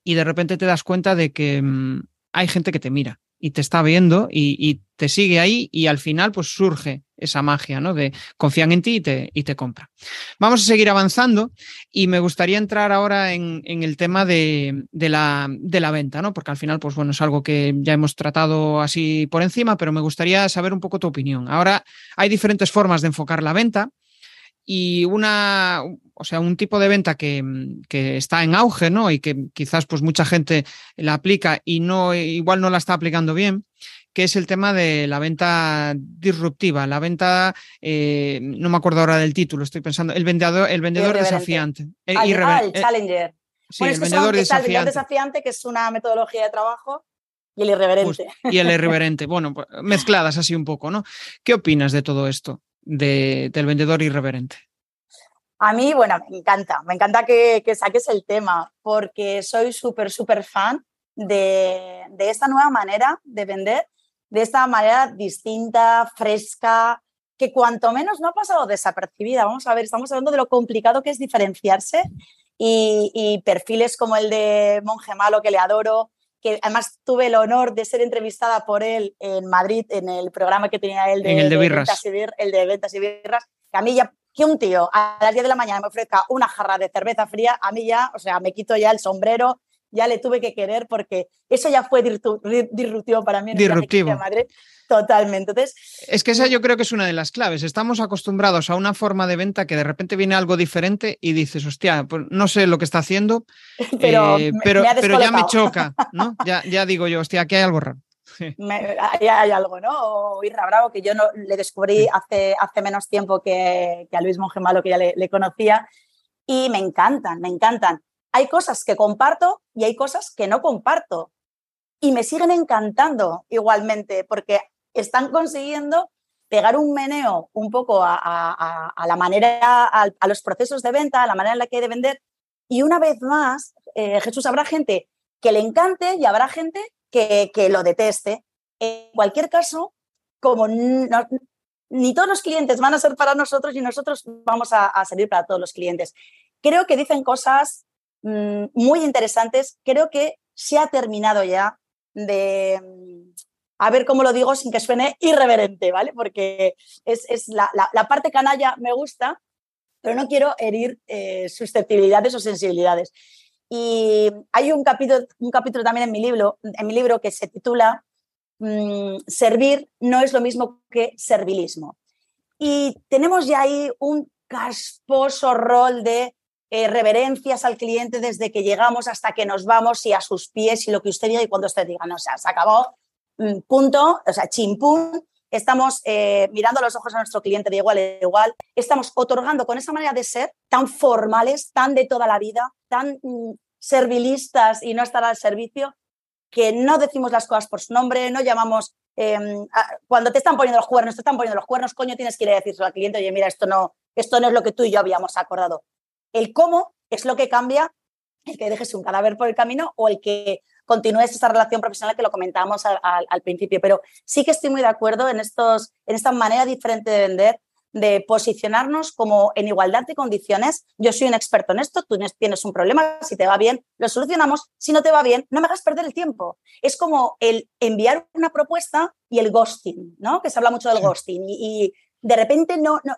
y de repente te das cuenta de que mm, hay gente que te mira y te está viendo y, te sigue ahí y al final pues surge esa magia, ¿no? De confían en ti y te, y te compra. Vamos a seguir avanzando y me gustaría entrar ahora en, el tema de, la, de, la, venta, ¿no? Porque al final, pues bueno, es algo que ya hemos tratado así por encima, pero me gustaría saber un poco tu opinión. Ahora hay diferentes formas de enfocar la venta y una, o sea, un tipo de venta que, está en auge, ¿no? Y que quizás pues mucha gente la aplica y no, igual no la está aplicando bien, que es el tema de la venta disruptiva, la venta, eh, no me acuerdo ahora del título, estoy pensando, el vendedor, el vendedor desafiante. El, ah, el challenger. Sí, el vendedor desafiante. El vendedor desafiante, que es una metodología de trabajo Y el irreverente. y el irreverente. Bueno, pues, mezcladas así un poco, ¿no? ¿Qué opinas de todo esto, de, del vendedor irreverente? A mí, bueno, me encanta, me encanta que, saques el tema, porque soy súper, súper fan de, de, esta nueva manera de vender, de esta manera distinta, fresca, que cuanto menos no ha pasado desapercibida. Vamos a ver, estamos hablando de lo complicado que es diferenciarse y, perfiles como el de Monje Malo, que le adoro, que además tuve el honor de ser entrevistada por él en Madrid, en el programa que tenía él de, el de, Ventas y, el de ventas y birras, que a mí ya, que un tío a las 10 de la mañana me ofrezca una jarra de cerveza fría, a mí ya, o sea, me quito ya el sombrero, ya le tuve que querer porque eso ya fue disruptivo para mí disruptivo. Madrid. Totalmente. Entonces, es que esa yo creo que es una de las claves. Estamos acostumbrados a una forma de venta que de repente viene algo diferente y dices, hostia, pues no sé lo que está haciendo, pero, eh, pero, pero, ya me choca, ¿no? Ya, ya digo yo, hostia, aquí hay algo raro. hay, algo, ¿no? O Irra Bravo, que yo no, le descubrí hace, hace menos tiempo que, a Luis Mongemalo, que ya le conocía, y me encantan, me encantan. Hay cosas que comparto y hay cosas que no comparto. Y me siguen encantando igualmente, porque están consiguiendo pegar un meneo un poco a, la manera, a, los procesos de venta, a la manera en la que hay de vender. Y una vez más, eh, Jesús, habrá gente que le encante y habrá gente que, lo deteste. En cualquier caso, como ni todos los clientes van a ser para nosotros y nosotros vamos a, servir para todos los clientes. Creo que dicen cosas mm, muy interesantes. Creo que se ha terminado ya de, a ver cómo lo digo sin que suene irreverente, ¿vale? Porque es, la, parte canalla me gusta, pero no quiero herir eh, susceptibilidades o sensibilidades. Y hay un capítulo, un capítulo también en mi libro, en mi libro que se titula mm, Servir no es lo mismo que servilismo. Y tenemos ya ahí un casposo rol de eh, reverencias al cliente desde que llegamos hasta que nos vamos y a sus pies y lo que usted diga y cuando usted diga, no, se ha acabado, Mm, punto, o sea, chimpún, estamos eh, mirando a los ojos a nuestro cliente de igual a igual, estamos otorgando con esa manera de ser tan formales, tan de toda la vida, tan mm, servilistas y no estar al servicio, que no decimos las cosas por su nombre, no llamamos, em, cuando te están poniendo los cuernos, te están poniendo los cuernos, coño, tienes que ir a decirlo al cliente, oye, mira, esto no, esto no es lo que tú y yo habíamos acordado. El cómo es lo que cambia el que dejes un cadáver por el camino o el que continúes esa relación profesional que lo comentábamos al, principio. Pero sí que estoy muy de acuerdo en, estos, en esta manera diferente de vender, de posicionarnos como en igualdad de condiciones. Yo soy un experto en esto, tú tienes un problema, si te va bien, lo solucionamos, si no te va bien, no me hagas perder el tiempo. Es como el enviar una propuesta y el ghosting, ¿no? Que se habla mucho del ghosting y, y, de repente no, no,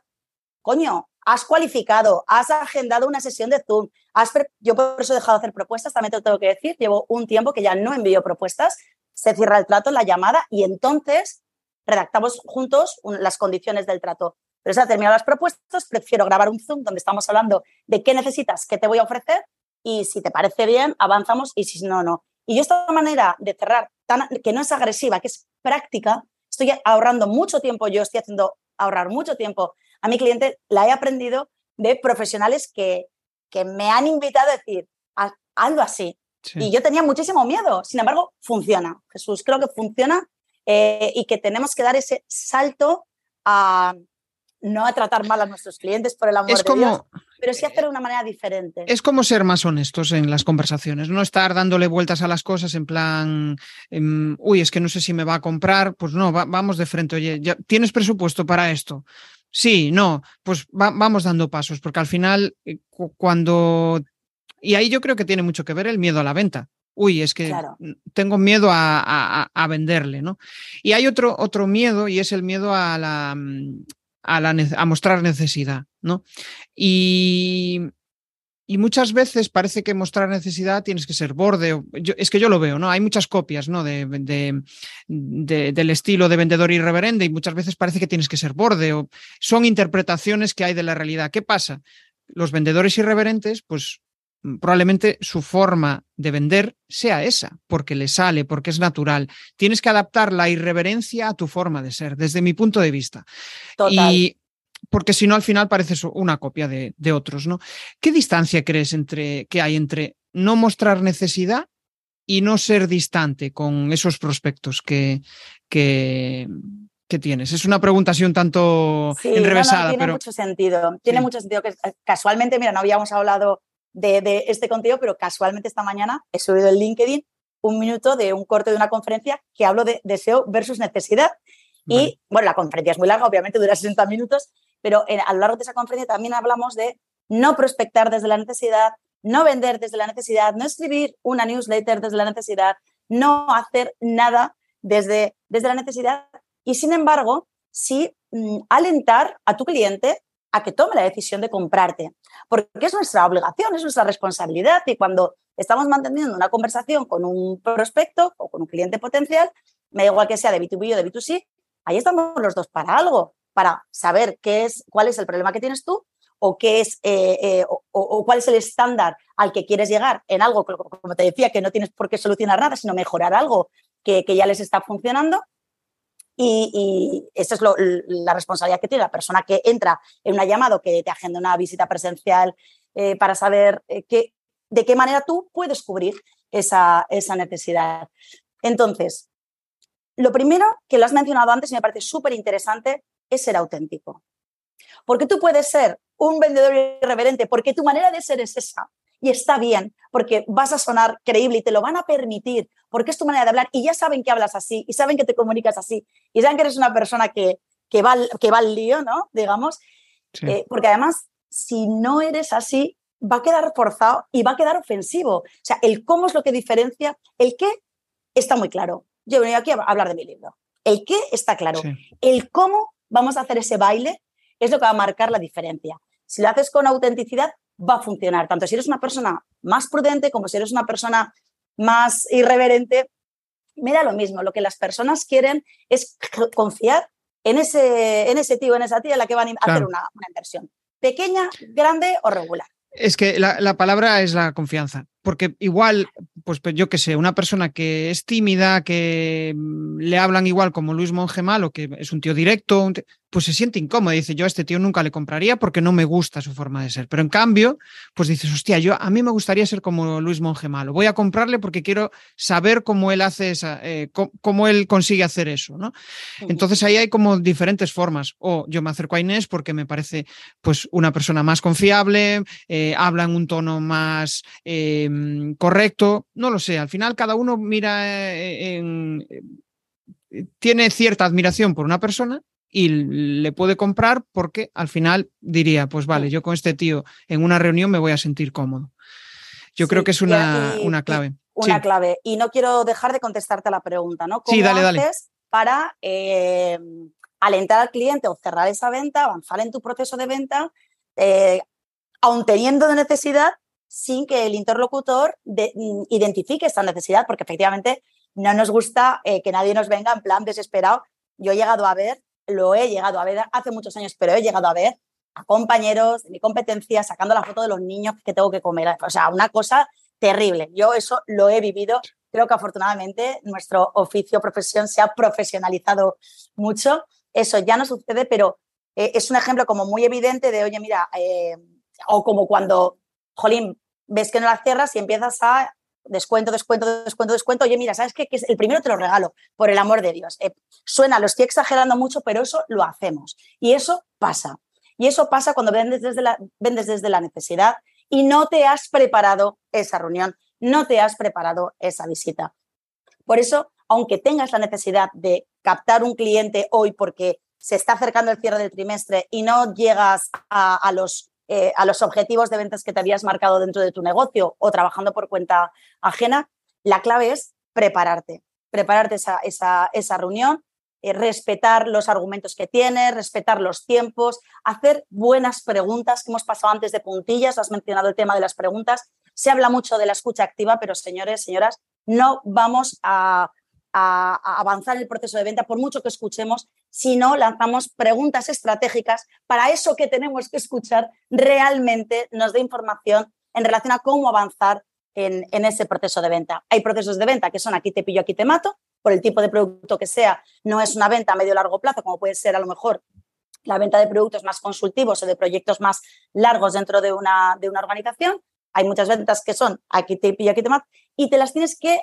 coño, has cualificado, has agendado una sesión de Zoom, has yo por eso he dejado de hacer propuestas, también te lo tengo que decir, llevo un tiempo que ya no envío propuestas, se cierra el trato, la llamada y entonces redactamos juntos las condiciones del trato. Pero si ha terminado las propuestas, prefiero grabar un Zoom donde estamos hablando de qué necesitas, qué te voy a ofrecer y si te parece bien, avanzamos y si no, no. Y yo esta manera de cerrar, tan, que no es agresiva, que es práctica, estoy ahorrando mucho tiempo, yo estoy haciendo ahorrar mucho tiempo a mi cliente la he aprendido de profesionales que, que me han invitado a decir, algo así. Y yo tenía muchísimo miedo, sin embargo, funciona. Jesús, creo que funciona eh, y que tenemos que dar ese salto a no a tratar mal a nuestros clientes por el amor de Dios, pero sí hacerlo de una manera diferente. Es como ser más honestos en las conversaciones, no estar dándole vueltas a las cosas en plan, em, uy, es que no sé si me va a comprar, pues no, vamos de frente, oye, ¿tienes presupuesto para esto? Sí, no, pues vamos dando pasos, porque al final, eh, cuando... Y ahí yo creo que tiene mucho que ver el miedo a la venta. Uy, es que tengo miedo a, a, venderle, ¿no? Y hay otro, otro miedo y es el miedo a, la, mm, a, la, a mostrar necesidad, ¿no? Y, y muchas veces parece que mostrar necesidad tienes que ser borde. es que yo lo veo, ¿no? Hay muchas copias, ¿no? De, del estilo de vendedor irreverente y muchas veces parece que tienes que ser borde. O son interpretaciones que hay de la realidad. ¿Qué pasa? Los vendedores irreverentes, pues probablemente su forma de vender sea esa, porque le sale, porque es natural. Tienes que adaptar la irreverencia a tu forma de ser, desde mi punto de vista. Total porque si no al final pareces una copia de, otros, ¿no? ¿Qué distancia crees entre, que hay entre no mostrar necesidad y no ser distante con esos prospectos que, que, que tienes? Es una pregunta así un tanto enrevesada. tiene mucho sentido. Tiene mucho sentido que casualmente, mira, no habíamos hablado de, de, este contigo, pero casualmente esta mañana he subido el LinkedIn un minuto de un corte de una conferencia que hablo de deseo versus necesidad. Y bueno, la conferencia es muy larga, obviamente dura 60 minutos, pero a lo largo de esa conferencia también hablamos de no prospectar desde la necesidad, no vender desde la necesidad, no escribir una newsletter desde la necesidad, no hacer nada desde, desde la necesidad. Y, sin embargo, sí mm, alentar a tu cliente a que tome la decisión de comprarte, porque es nuestra obligación, es nuestra responsabilidad. Y cuando estamos manteniendo una conversación con un prospecto o con un cliente potencial, me da igual que sea de B2B o de B2C, ahí estamos los dos para algo, para saber qué es, cuál es el problema que tienes tú o qué es eh, eh, o, cuál es el estándar al que quieres llegar en algo, como te decía, que no tienes por qué solucionar nada, sino mejorar algo que, ya les está funcionando. Y, esa es la responsabilidad que tiene la persona que entra en una llamada o que te agenda una visita presencial eh, para saber de qué manera tú puedes cubrir esa, esa necesidad. Entonces, lo primero que lo has mencionado antes y me parece súper interesante es ser auténtico. Porque tú puedes ser un vendedor irreverente, porque tu manera de ser es esa. Y está bien, porque vas a sonar creíble y te lo van a permitir, porque es tu manera de hablar y ya saben que hablas así y saben que te comunicas así y saben que eres una persona que, que, va, que va al lío, ¿no? Digamos. Eh, porque además, si no eres así, va a quedar forzado y va a quedar ofensivo. O sea, el cómo es lo que diferencia, el qué está muy claro. Yo he venido aquí a hablar de mi libro. El qué está claro. El cómo vamos a hacer ese baile es lo que va a marcar la diferencia. Si lo haces con autenticidad, va a funcionar. Tanto si eres una persona más prudente como si eres una persona más irreverente, me da lo mismo. Lo que las personas quieren es confiar en ese, en ese tío, en esa tía en la que van a hacer una inversión. Pequeña, grande o regular. Es que la, palabra es la confianza, porque igual, pues, yo qué sé, una persona que es tímida, que mm, le hablan igual como Luis Monge Malo, que es un tío directo, pues se siente incómodo. Dice, yo a este tío nunca le compraría porque no me gusta su forma de ser. Pero en cambio, pues dices, hostia, yo a mí me gustaría ser como Luis Monge Malo. Voy a comprarle porque quiero saber cómo él hace esa, eh, cómo, él consigue hacer eso, ¿no? Entonces ahí hay como diferentes formas. O yo me acerco a Inés porque me parece, pues, una persona más confiable. Eh, habla en un tono más em, correcto, no lo sé, al final cada uno mira eh, en, tiene cierta admiración por una persona y le puede comprar porque al final diría, pues vale, yo con este tío en una reunión me voy a sentir cómodo. Yo creo que es una, una clave. Una clave. Y no quiero dejar de contestarte la pregunta, ¿no? ¿Cómo sí, dale, haces para alentar al cliente o cerrar esa venta, avanzar en tu proceso de venta, aun teniendo necesidad, sin que el interlocutor mm, identifique esta necesidad, porque efectivamente no nos gusta eh, que nadie nos venga en plan desesperado. Yo he llegado a ver, lo he llegado a ver hace muchos años, pero he llegado a ver a compañeros de mi competencia sacando la foto de los niños que tengo que comer. O sea, una cosa terrible. Yo eso lo he vivido. Creo que afortunadamente nuestro oficio, profesión se ha profesionalizado mucho. Eso ya no sucede, pero eh, es un ejemplo como muy evidente de, oye, mira, eh, o como cuando, jolín, ves que no la cierras y empiezas a descuento, descuento, descuento, descuento. Oye, mira, ¿sabes qué? Que el primero te lo regalo, por el amor de Dios. Eh, suena, lo estoy exagerando mucho, pero eso lo hacemos. Y eso pasa. Y eso pasa cuando vendes desde la, vendes desde la necesidad y no te has preparado esa reunión, no te has preparado esa visita. Por eso, aunque tengas la necesidad de captar un cliente hoy porque se está acercando el cierre del trimestre y no llegas a los eh, a los objetivos de ventas que te habías marcado dentro de tu negocio o trabajando por cuenta ajena, la clave es prepararte, prepararte esa, esa, reunión, eh, respetar los argumentos que tienes, respetar los tiempos, hacer buenas preguntas, que hemos pasado antes de puntillas, has mencionado el tema de las preguntas, se habla mucho de la escucha activa, pero señores, señoras, no vamos a a, avanzar en el proceso de venta, por mucho que escuchemos, si no lanzamos preguntas estratégicas para eso que tenemos que escuchar realmente nos dé información en relación a cómo avanzar en, ese proceso de venta. Hay procesos de venta que son aquí te pillo, aquí te mato, por el tipo de producto que sea, no es una venta a medio largo plazo, como puede ser a lo mejor la venta de productos más consultivos o de proyectos más largos dentro de una, de una organización. hay muchas ventas que son aquí te pillo, aquí te mato, y te las tienes que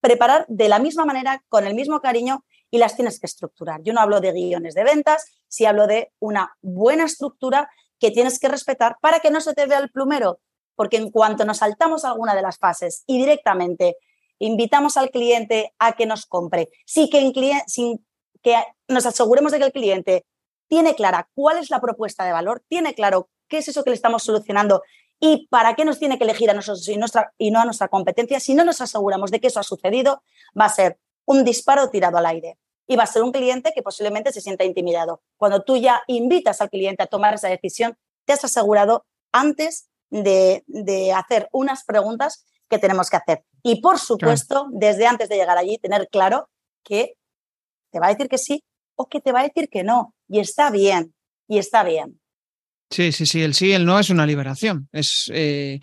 preparar de la misma manera, con el mismo cariño y las tienes que estructurar. Yo no hablo de guiones de ventas, sí hablo de una buena estructura que tienes que respetar para que no se te vea el plumero, porque en cuanto nos saltamos alguna de las fases y directamente invitamos al cliente a que nos compre, sin que, sin que nos aseguremos de que el cliente tiene clara cuál es la propuesta de valor, tiene claro qué es eso que le estamos solucionando y para qué nos tiene que elegir a nosotros y, y no a nuestra competencia, si no nos aseguramos de que eso ha sucedido, va a ser un disparo tirado al aire. Y va a ser un cliente que posiblemente se sienta intimidado. Cuando tú ya invitas al cliente a tomar esa decisión, te has asegurado antes de, hacer unas preguntas que tenemos que hacer. Y por supuesto, desde antes de llegar allí, tener claro que te va a decir que sí o que te va a decir que no. Y está bien, y está bien. Sí, sí, sí, el sí, el no es una liberación. Es, eh,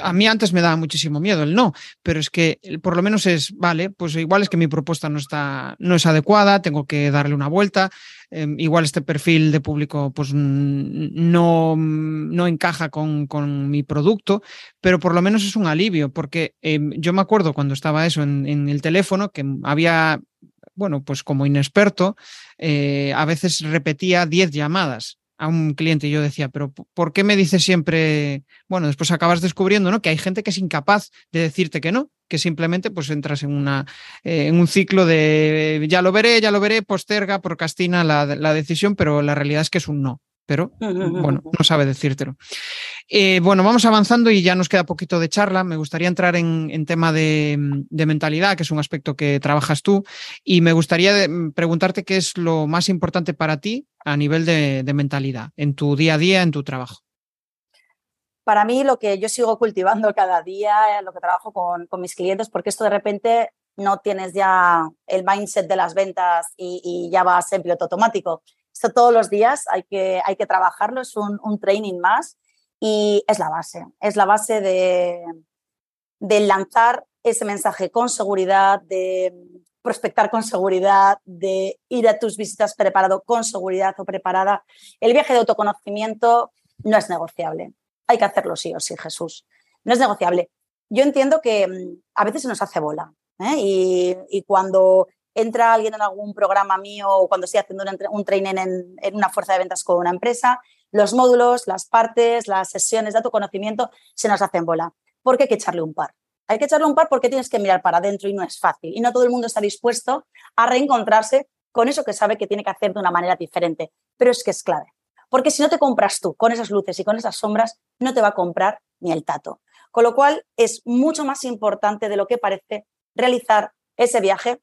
a mí antes me daba muchísimo miedo el no, pero es que por lo menos es, vale, pues igual es que mi propuesta no, está, no es adecuada, tengo que darle una vuelta, em, igual este perfil de público pues no, no encaja con, con, mi producto, pero por lo menos es un alivio, porque em, yo me acuerdo cuando estaba eso en, el teléfono, que había bueno, pues como inexperto, eh, a veces repetía 10 llamadas a un cliente y yo decía, pero ¿por qué me dices siempre? Bueno, después acabas descubriendo ¿no? que hay gente que es incapaz de decirte que no, que simplemente pues entras en, una, eh, en un ciclo de ya lo veré, ya lo veré, posterga, procrastina la, la decisión, pero la realidad es que es un no pero bueno, no sabe decírtelo. Eh, bueno, vamos avanzando y ya nos queda poquito de charla. Me gustaría entrar en, tema de, mentalidad, que es un aspecto que trabajas tú, y me gustaría preguntarte qué es lo más importante para ti a nivel de, mentalidad en tu día a día, en tu trabajo. Para mí, lo que yo sigo cultivando cada día, lo que trabajo con, mis clientes, porque esto de repente no tienes ya el mindset de las ventas y, y ya vas en piloto automático esto todos los días hay que, hay que trabajarlo, es un, training más y es la base, es la base de, de lanzar ese mensaje con seguridad, de prospectar con seguridad, de ir a tus visitas preparado con seguridad o preparada. El viaje de autoconocimiento no es negociable. Hay que hacerlo sí o sí, Jesús. No es negociable. Yo entiendo que mm, a veces se nos hace bola ¿eh? y, y, cuando entra alguien en algún programa mío o cuando estoy haciendo un, training en, una fuerza de ventas con una empresa, los módulos, las partes, las sesiones de autoconocimiento se nos hacen bola. Porque hay que echarle un par. Hay que echarle un par porque tienes que mirar para adentro y no es fácil. Y no todo el mundo está dispuesto a reencontrarse con eso que sabe que tiene que hacer de una manera diferente. Pero es que es clave. Porque si no te compras tú con esas luces y con esas sombras, no te va a comprar ni el tato. Con lo cual es mucho más importante de lo que parece realizar ese viaje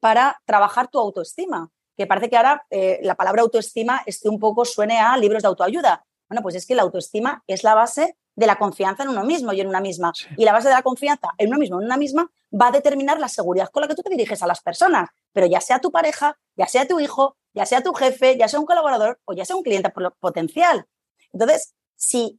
para trabajar tu autoestima. Que parece que ahora eh, la palabra autoestima este un poco suene a libros de autoayuda. Bueno, pues es que la autoestima es la base de la confianza en uno mismo y en una misma. Y la base de la confianza en uno mismo, en una misma, va a determinar la seguridad con la que tú te diriges a las personas. Pero ya sea tu pareja, ya sea tu hijo, ya sea tu jefe, ya sea un colaborador o ya sea un cliente potencial. Entonces, si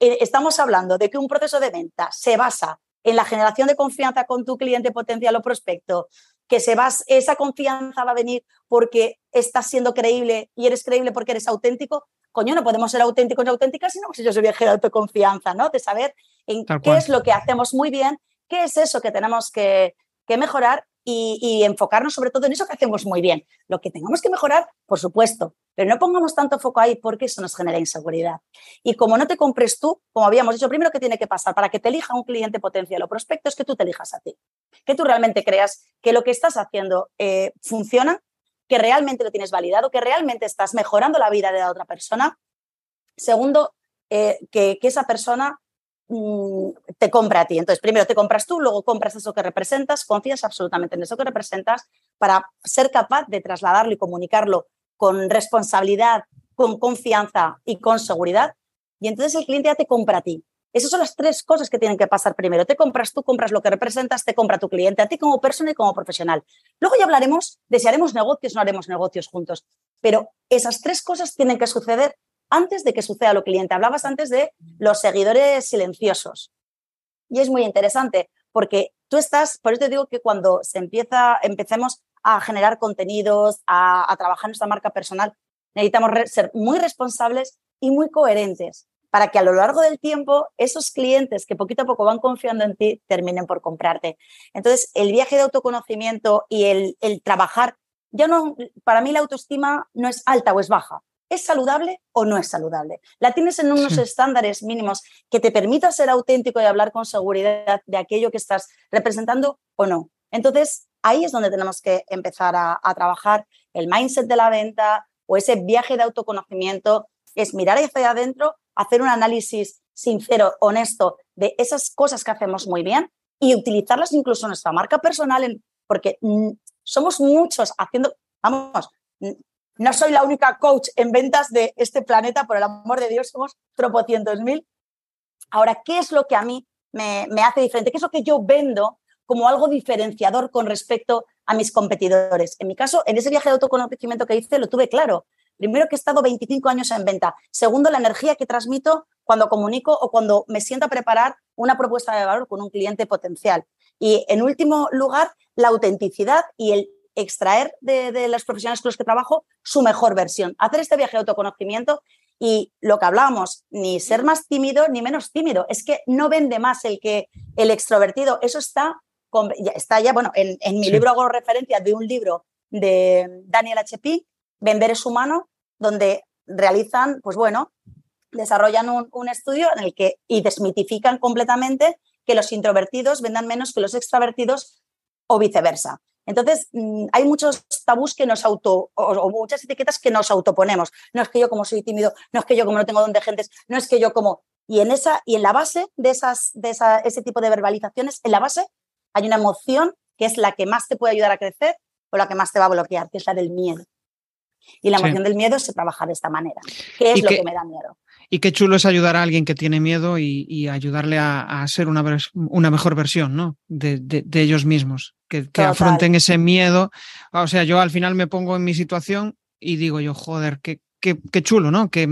eh, estamos hablando de que un proceso de venta se basa en la generación de confianza con tu cliente potencial o prospecto, que se vas, esa confianza va a venir porque estás siendo creíble y eres creíble porque eres auténtico, coño, no podemos ser auténticos y auténticas si no si yo soy viaje de autoconfianza, ¿no? De saber en qué es lo que hacemos muy bien, qué es eso que tenemos que, que mejorar y, enfocarnos sobre todo en eso que hacemos muy bien. Lo que tengamos que mejorar, por supuesto, pero no pongamos tanto foco ahí porque eso nos genera inseguridad. Y como no te compres tú, como habíamos dicho, primero que tiene que pasar para que te elija un cliente potencial o prospecto es que tú te elijas a ti, que tú realmente creas que lo que estás haciendo eh, funciona, que realmente lo tienes validado, que realmente estás mejorando la vida de la otra persona. Segundo, eh, que, esa persona te compra a ti. Entonces, primero te compras tú, luego compras eso que representas, confías absolutamente en eso que representas para ser capaz de trasladarlo y comunicarlo con responsabilidad, con confianza y con seguridad. Y entonces el cliente ya te compra a ti. Esas son las tres cosas que tienen que pasar primero. Te compras tú, compras lo que representas, te compra tu cliente, a ti como persona y como profesional. Luego ya hablaremos de si haremos negocios o no haremos negocios juntos. Pero esas tres cosas tienen que suceder antes de que suceda lo cliente. Hablabas antes de los seguidores silenciosos. Y es muy interesante porque tú estás, por eso te digo que cuando se empieza, empecemos a generar contenidos, a, trabajar nuestra marca personal, necesitamos ser muy responsables y muy coherentes para que a lo largo del tiempo esos clientes que poquito a poco van confiando en ti terminen por comprarte. Entonces, el viaje de autoconocimiento y el, el trabajar, ya no, para mí la autoestima no es alta o es baja, ¿Es saludable o no es saludable? La tienes en unos estándares mínimos que te permita ser auténtico y hablar con seguridad de aquello que estás representando o no. Entonces, ahí es donde tenemos que empezar a, trabajar el mindset de la venta o ese viaje de autoconocimiento, es mirar hacia adentro, hacer un análisis sincero, honesto de esas cosas que hacemos muy bien y utilizarlas incluso en nuestra marca personal, porque mm, somos muchos haciendo, vamos, no soy la única coach en ventas de este planeta, por el amor de Dios, somos tropocientos mil. Ahora, ¿qué es lo que a mí me, hace diferente? ¿Qué es lo que yo vendo como algo diferenciador con respecto a mis competidores? En mi caso, en ese viaje de autoconocimiento que hice, lo tuve claro. Primero que he estado 25 años en venta. Segundo, la energía que transmito cuando comunico o cuando me siento a preparar una propuesta de valor con un cliente potencial. Y en último lugar, la autenticidad y el extraer de, los profesionales con los que trabajo su mejor versión, hacer este viaje de autoconocimiento y lo que hablábamos, ni ser más tímido ni menos tímido, es que no vende más el que el extrovertido, eso está, ya, está ya, bueno, en, mi libro hago referencia de un libro de Daniel H.P., Vender es humano, donde realizan, pues bueno, desarrollan un, un, estudio en el que y desmitifican completamente que los introvertidos vendan menos que los extrovertidos o viceversa. Entonces, mm, hay muchos tabús que nos auto, o, muchas etiquetas que nos autoponemos. No es que yo como soy tímido, no es que yo como no tengo donde gentes, no es que yo como... Y en, esa, y en la base de, esas, de ese tipo de verbalizaciones, en la base hay una emoción que es la que más te puede ayudar a crecer o la que más te va a bloquear, que es la del miedo. Y la emoción del miedo se trabaja de esta manera. ¿Qué es lo que me da miedo? Y qué chulo es ayudar a alguien que tiene miedo y, ayudarle a, ser una, una, mejor versión ¿no? de, ellos mismos, que, afronten ese miedo. O sea, yo al final me pongo en mi situación y digo yo, joder, qué, qué, chulo, ¿no? Que,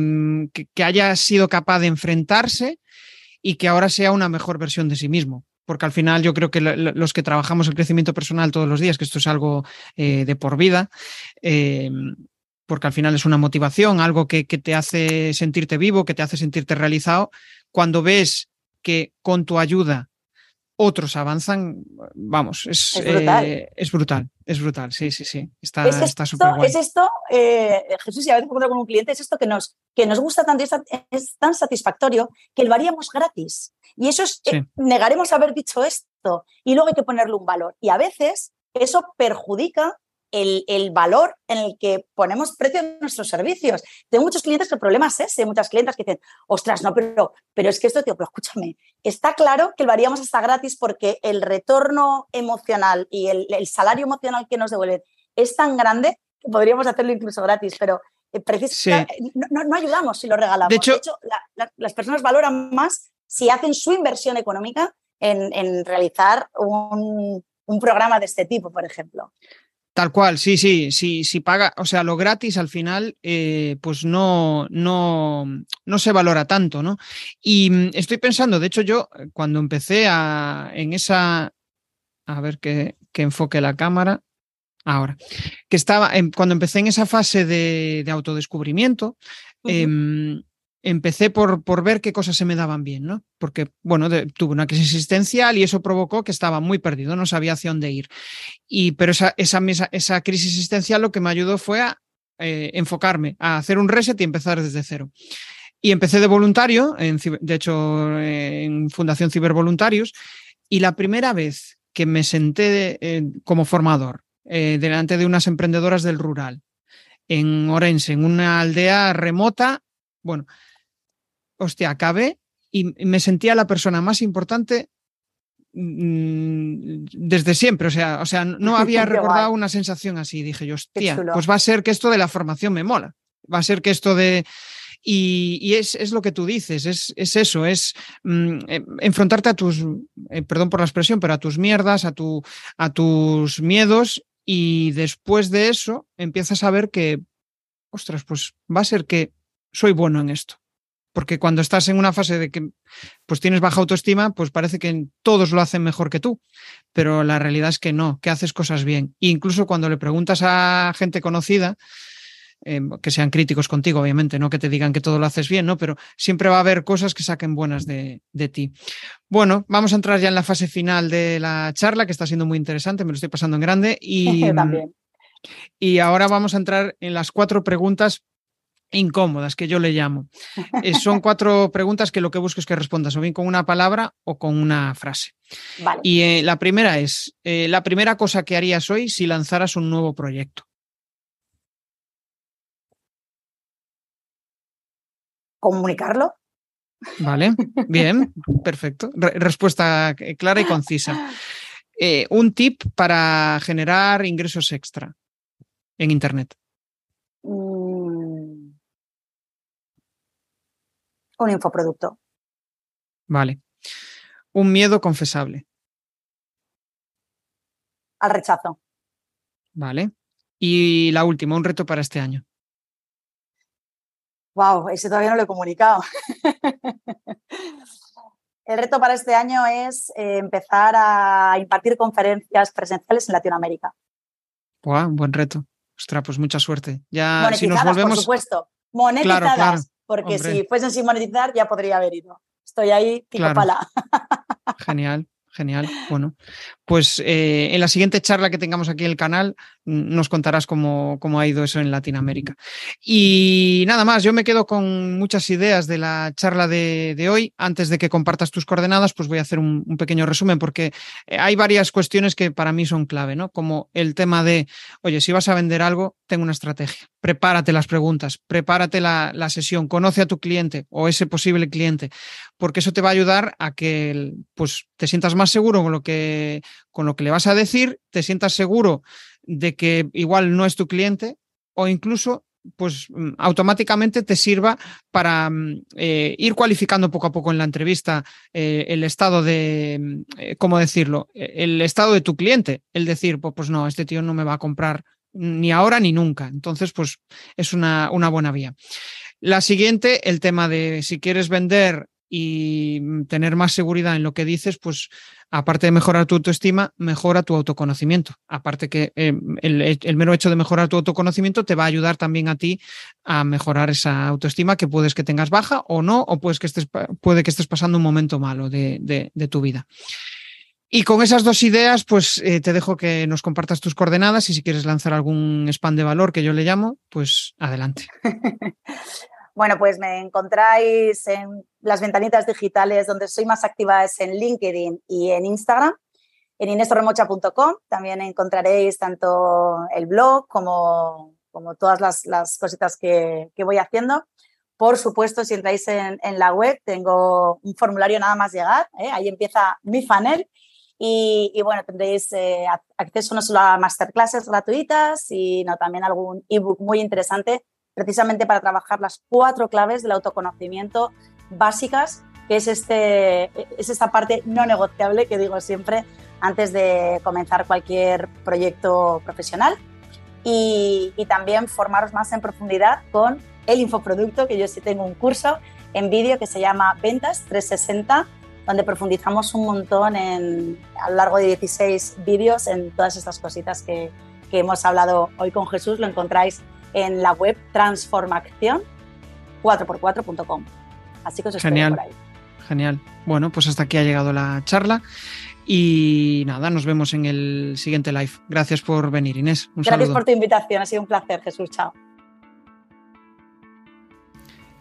que, haya sido capaz de enfrentarse y que ahora sea una mejor versión de sí mismo porque al final yo creo que los que trabajamos el crecimiento personal todos los días, que esto es algo eh, de por vida, eh, porque al final es una motivación, algo que, te hace sentirte vivo, que te hace sentirte realizado. Cuando ves que con tu ayuda otros avanzan, vamos, es, es, brutal. Eh, es brutal, es brutal, sí, sí, sí, está súper guay. Es esto, eh, Jesús, y a veces me con un cliente, es esto que nos, que nos gusta tanto y es, tan satisfactorio que lo haríamos gratis. Y eso es, eh, negaremos haber dicho esto y luego hay que ponerle un valor. Y a veces eso perjudica el, valor en el que ponemos precio en nuestros servicios. Tengo muchos clientes que el problema es ese, muchas clientes que dicen, ostras, no, pero, pero es que esto, tío, pero escúchame, está claro que lo haríamos hasta gratis porque el retorno emocional y el, salario emocional que nos devuelven es tan grande que podríamos hacerlo incluso gratis, pero eh, precisamente no, ayudamos si lo regalamos. De hecho, las personas valoran más si hacen su inversión económica en, realizar un, un programa de este tipo, por ejemplo. Tal cual, sí, sí, sí, si paga, o sea, lo gratis al final, eh, pues no, no, no se valora tanto, ¿no? Y mm, estoy pensando, de hecho, yo eh, cuando empecé a, en esa, a ver que, enfoque la cámara, ahora, que estaba, cuando empecé en esa fase de, autodescubrimiento, empecé por, por, ver qué cosas se me daban bien, ¿no? Porque, bueno, tuve una crisis existencial y eso provocó que estaba muy perdido, no sabía hacia dónde ir. Y, pero esa, esa, esa crisis existencial lo que me ayudó fue a eh, enfocarme, a hacer un reset y empezar desde cero. Y empecé de voluntario, en, de hecho, en Fundación Cibervoluntarios, y la primera vez que me senté como formador eh, delante de unas emprendedoras del rural, en Orense, en una aldea remota, bueno, hostia, acabé y me sentía la persona más importante mm, desde siempre, o sea, o sea, no había recordado una sensación así. Dije yo, hostia, pues va a ser que esto de la formación me mola. Va a ser que esto de. Y, es, lo que tú dices, es, eso, es mm, eh, enfrentarte a tus, eh, perdón por la expresión, pero a tus mierdas, a, tu, a tus miedos, y después de eso empiezas a ver que, ostras, pues va a ser que soy bueno en esto porque cuando estás en una fase de que pues tienes baja autoestima, pues parece que todos lo hacen mejor que tú, pero la realidad es que no, que haces cosas bien. E incluso cuando le preguntas a gente conocida, em, que sean críticos contigo, obviamente, no que te digan que todo lo haces bien, ¿no? Pero siempre va a haber cosas que saquen buenas de, de ti. Bueno, vamos a entrar ya en la fase final de la charla, que está siendo muy interesante, me lo estoy pasando en grande. Y, También. y ahora vamos a entrar en las cuatro preguntas incómodas, que yo le llamo. Eh, son cuatro preguntas que lo que busco es que respondas o bien con una palabra o con una frase. Vale. Y eh, la primera es, eh, la primera cosa que harías hoy si lanzaras un nuevo proyecto. Comunicarlo. Vale, bien, perfecto. Re respuesta clara y concisa. Un tip para generar ingresos extra en Internet. Mm. Un infoproducto. Vale. Un miedo confesable. Al rechazo. Vale. Y la última, un reto para este año. Wow, ese todavía no lo he comunicado. El reto para este año es eh, empezar a impartir conferencias presenciales en Latinoamérica. Wow, buen reto. Ostras, pues mucha suerte. Ya monetizadas, si nos volvemos... por supuesto. Monetizadas, Claro, claro, porque hombre. si fuesen sin monetizar ya podría haber ido. Estoy ahí, pico Claro. pala. Genial, genial. Bueno, pues eh, en la siguiente charla que tengamos aquí en el canal nos contarás cómo, cómo ha ido eso en Latinoamérica. Y nada más, yo me quedo con muchas ideas de la charla de, hoy. Antes de que compartas tus coordenadas, pues voy a hacer un, un pequeño resumen porque eh, hay varias cuestiones que para mí son clave, ¿no? Como el tema de, oye, si vas a vender algo, ten una estrategia. Prepárate las preguntas, prepárate la, la sesión, conoce a tu cliente o ese posible cliente, porque eso te va a ayudar a que pues, te sientas más seguro con lo, que, con lo que le vas a decir, te sientas seguro de que igual no es tu cliente o incluso pues mm, automáticamente te sirva para mm, eh, ir cualificando poco a poco en la entrevista eh, el estado de, mm, eh, ¿cómo decirlo? Eh, El estado de tu cliente. El decir, pues, pues no, este tío no me va a comprar ni ahora ni nunca. Entonces, pues es una buena vía. La siguiente, el tema de si quieres vender y mm, tener más seguridad en lo que dices, pues aparte de mejorar tu autoestima, mejora tu autoconocimiento. Aparte que eh, el, mero hecho de mejorar tu autoconocimiento te va a ayudar también a ti a mejorar esa autoestima que puedes que tengas baja o no, o puedes que estés, puede que estés pasando un momento malo de, de, de tu vida. Y con esas dos ideas, pues eh, te dejo que nos compartas tus coordenadas y si quieres lanzar algún spam de valor que yo le llamo, pues adelante. Bueno, pues me encontráis en las ventanitas digitales donde soy más activa es en LinkedIn y en Instagram, en inestorremocha.com. También encontraréis tanto el blog como, como todas las, cositas que, que, voy haciendo. Por supuesto, si entráis en, la web, tengo un formulario nada más llegar. ¿eh? Ahí empieza mi funnel. Y, y bueno, tendréis eh, acceso no solo a masterclasses gratuitas, sino también algún ebook muy interesante precisamente para trabajar las cuatro claves del autoconocimiento básicas, que es, este, es esta parte no negociable que digo siempre antes de comenzar cualquier proyecto profesional. Y, también formaros más en profundidad con el infoproducto, que yo sí tengo un curso en vídeo que se llama Ventas 360, donde profundizamos un montón en, a lo largo de 16 vídeos en todas estas cositas que, que hemos hablado hoy con Jesús. Lo encontráis en la web transformación4x4.com. Así que os espero Genial. por ahí. Genial. Bueno, pues hasta aquí ha llegado la charla. Y nada, nos vemos en el siguiente live. Gracias por venir, Inés. Un Gracias saludo. por tu invitación, ha sido un placer, Jesús. Chao.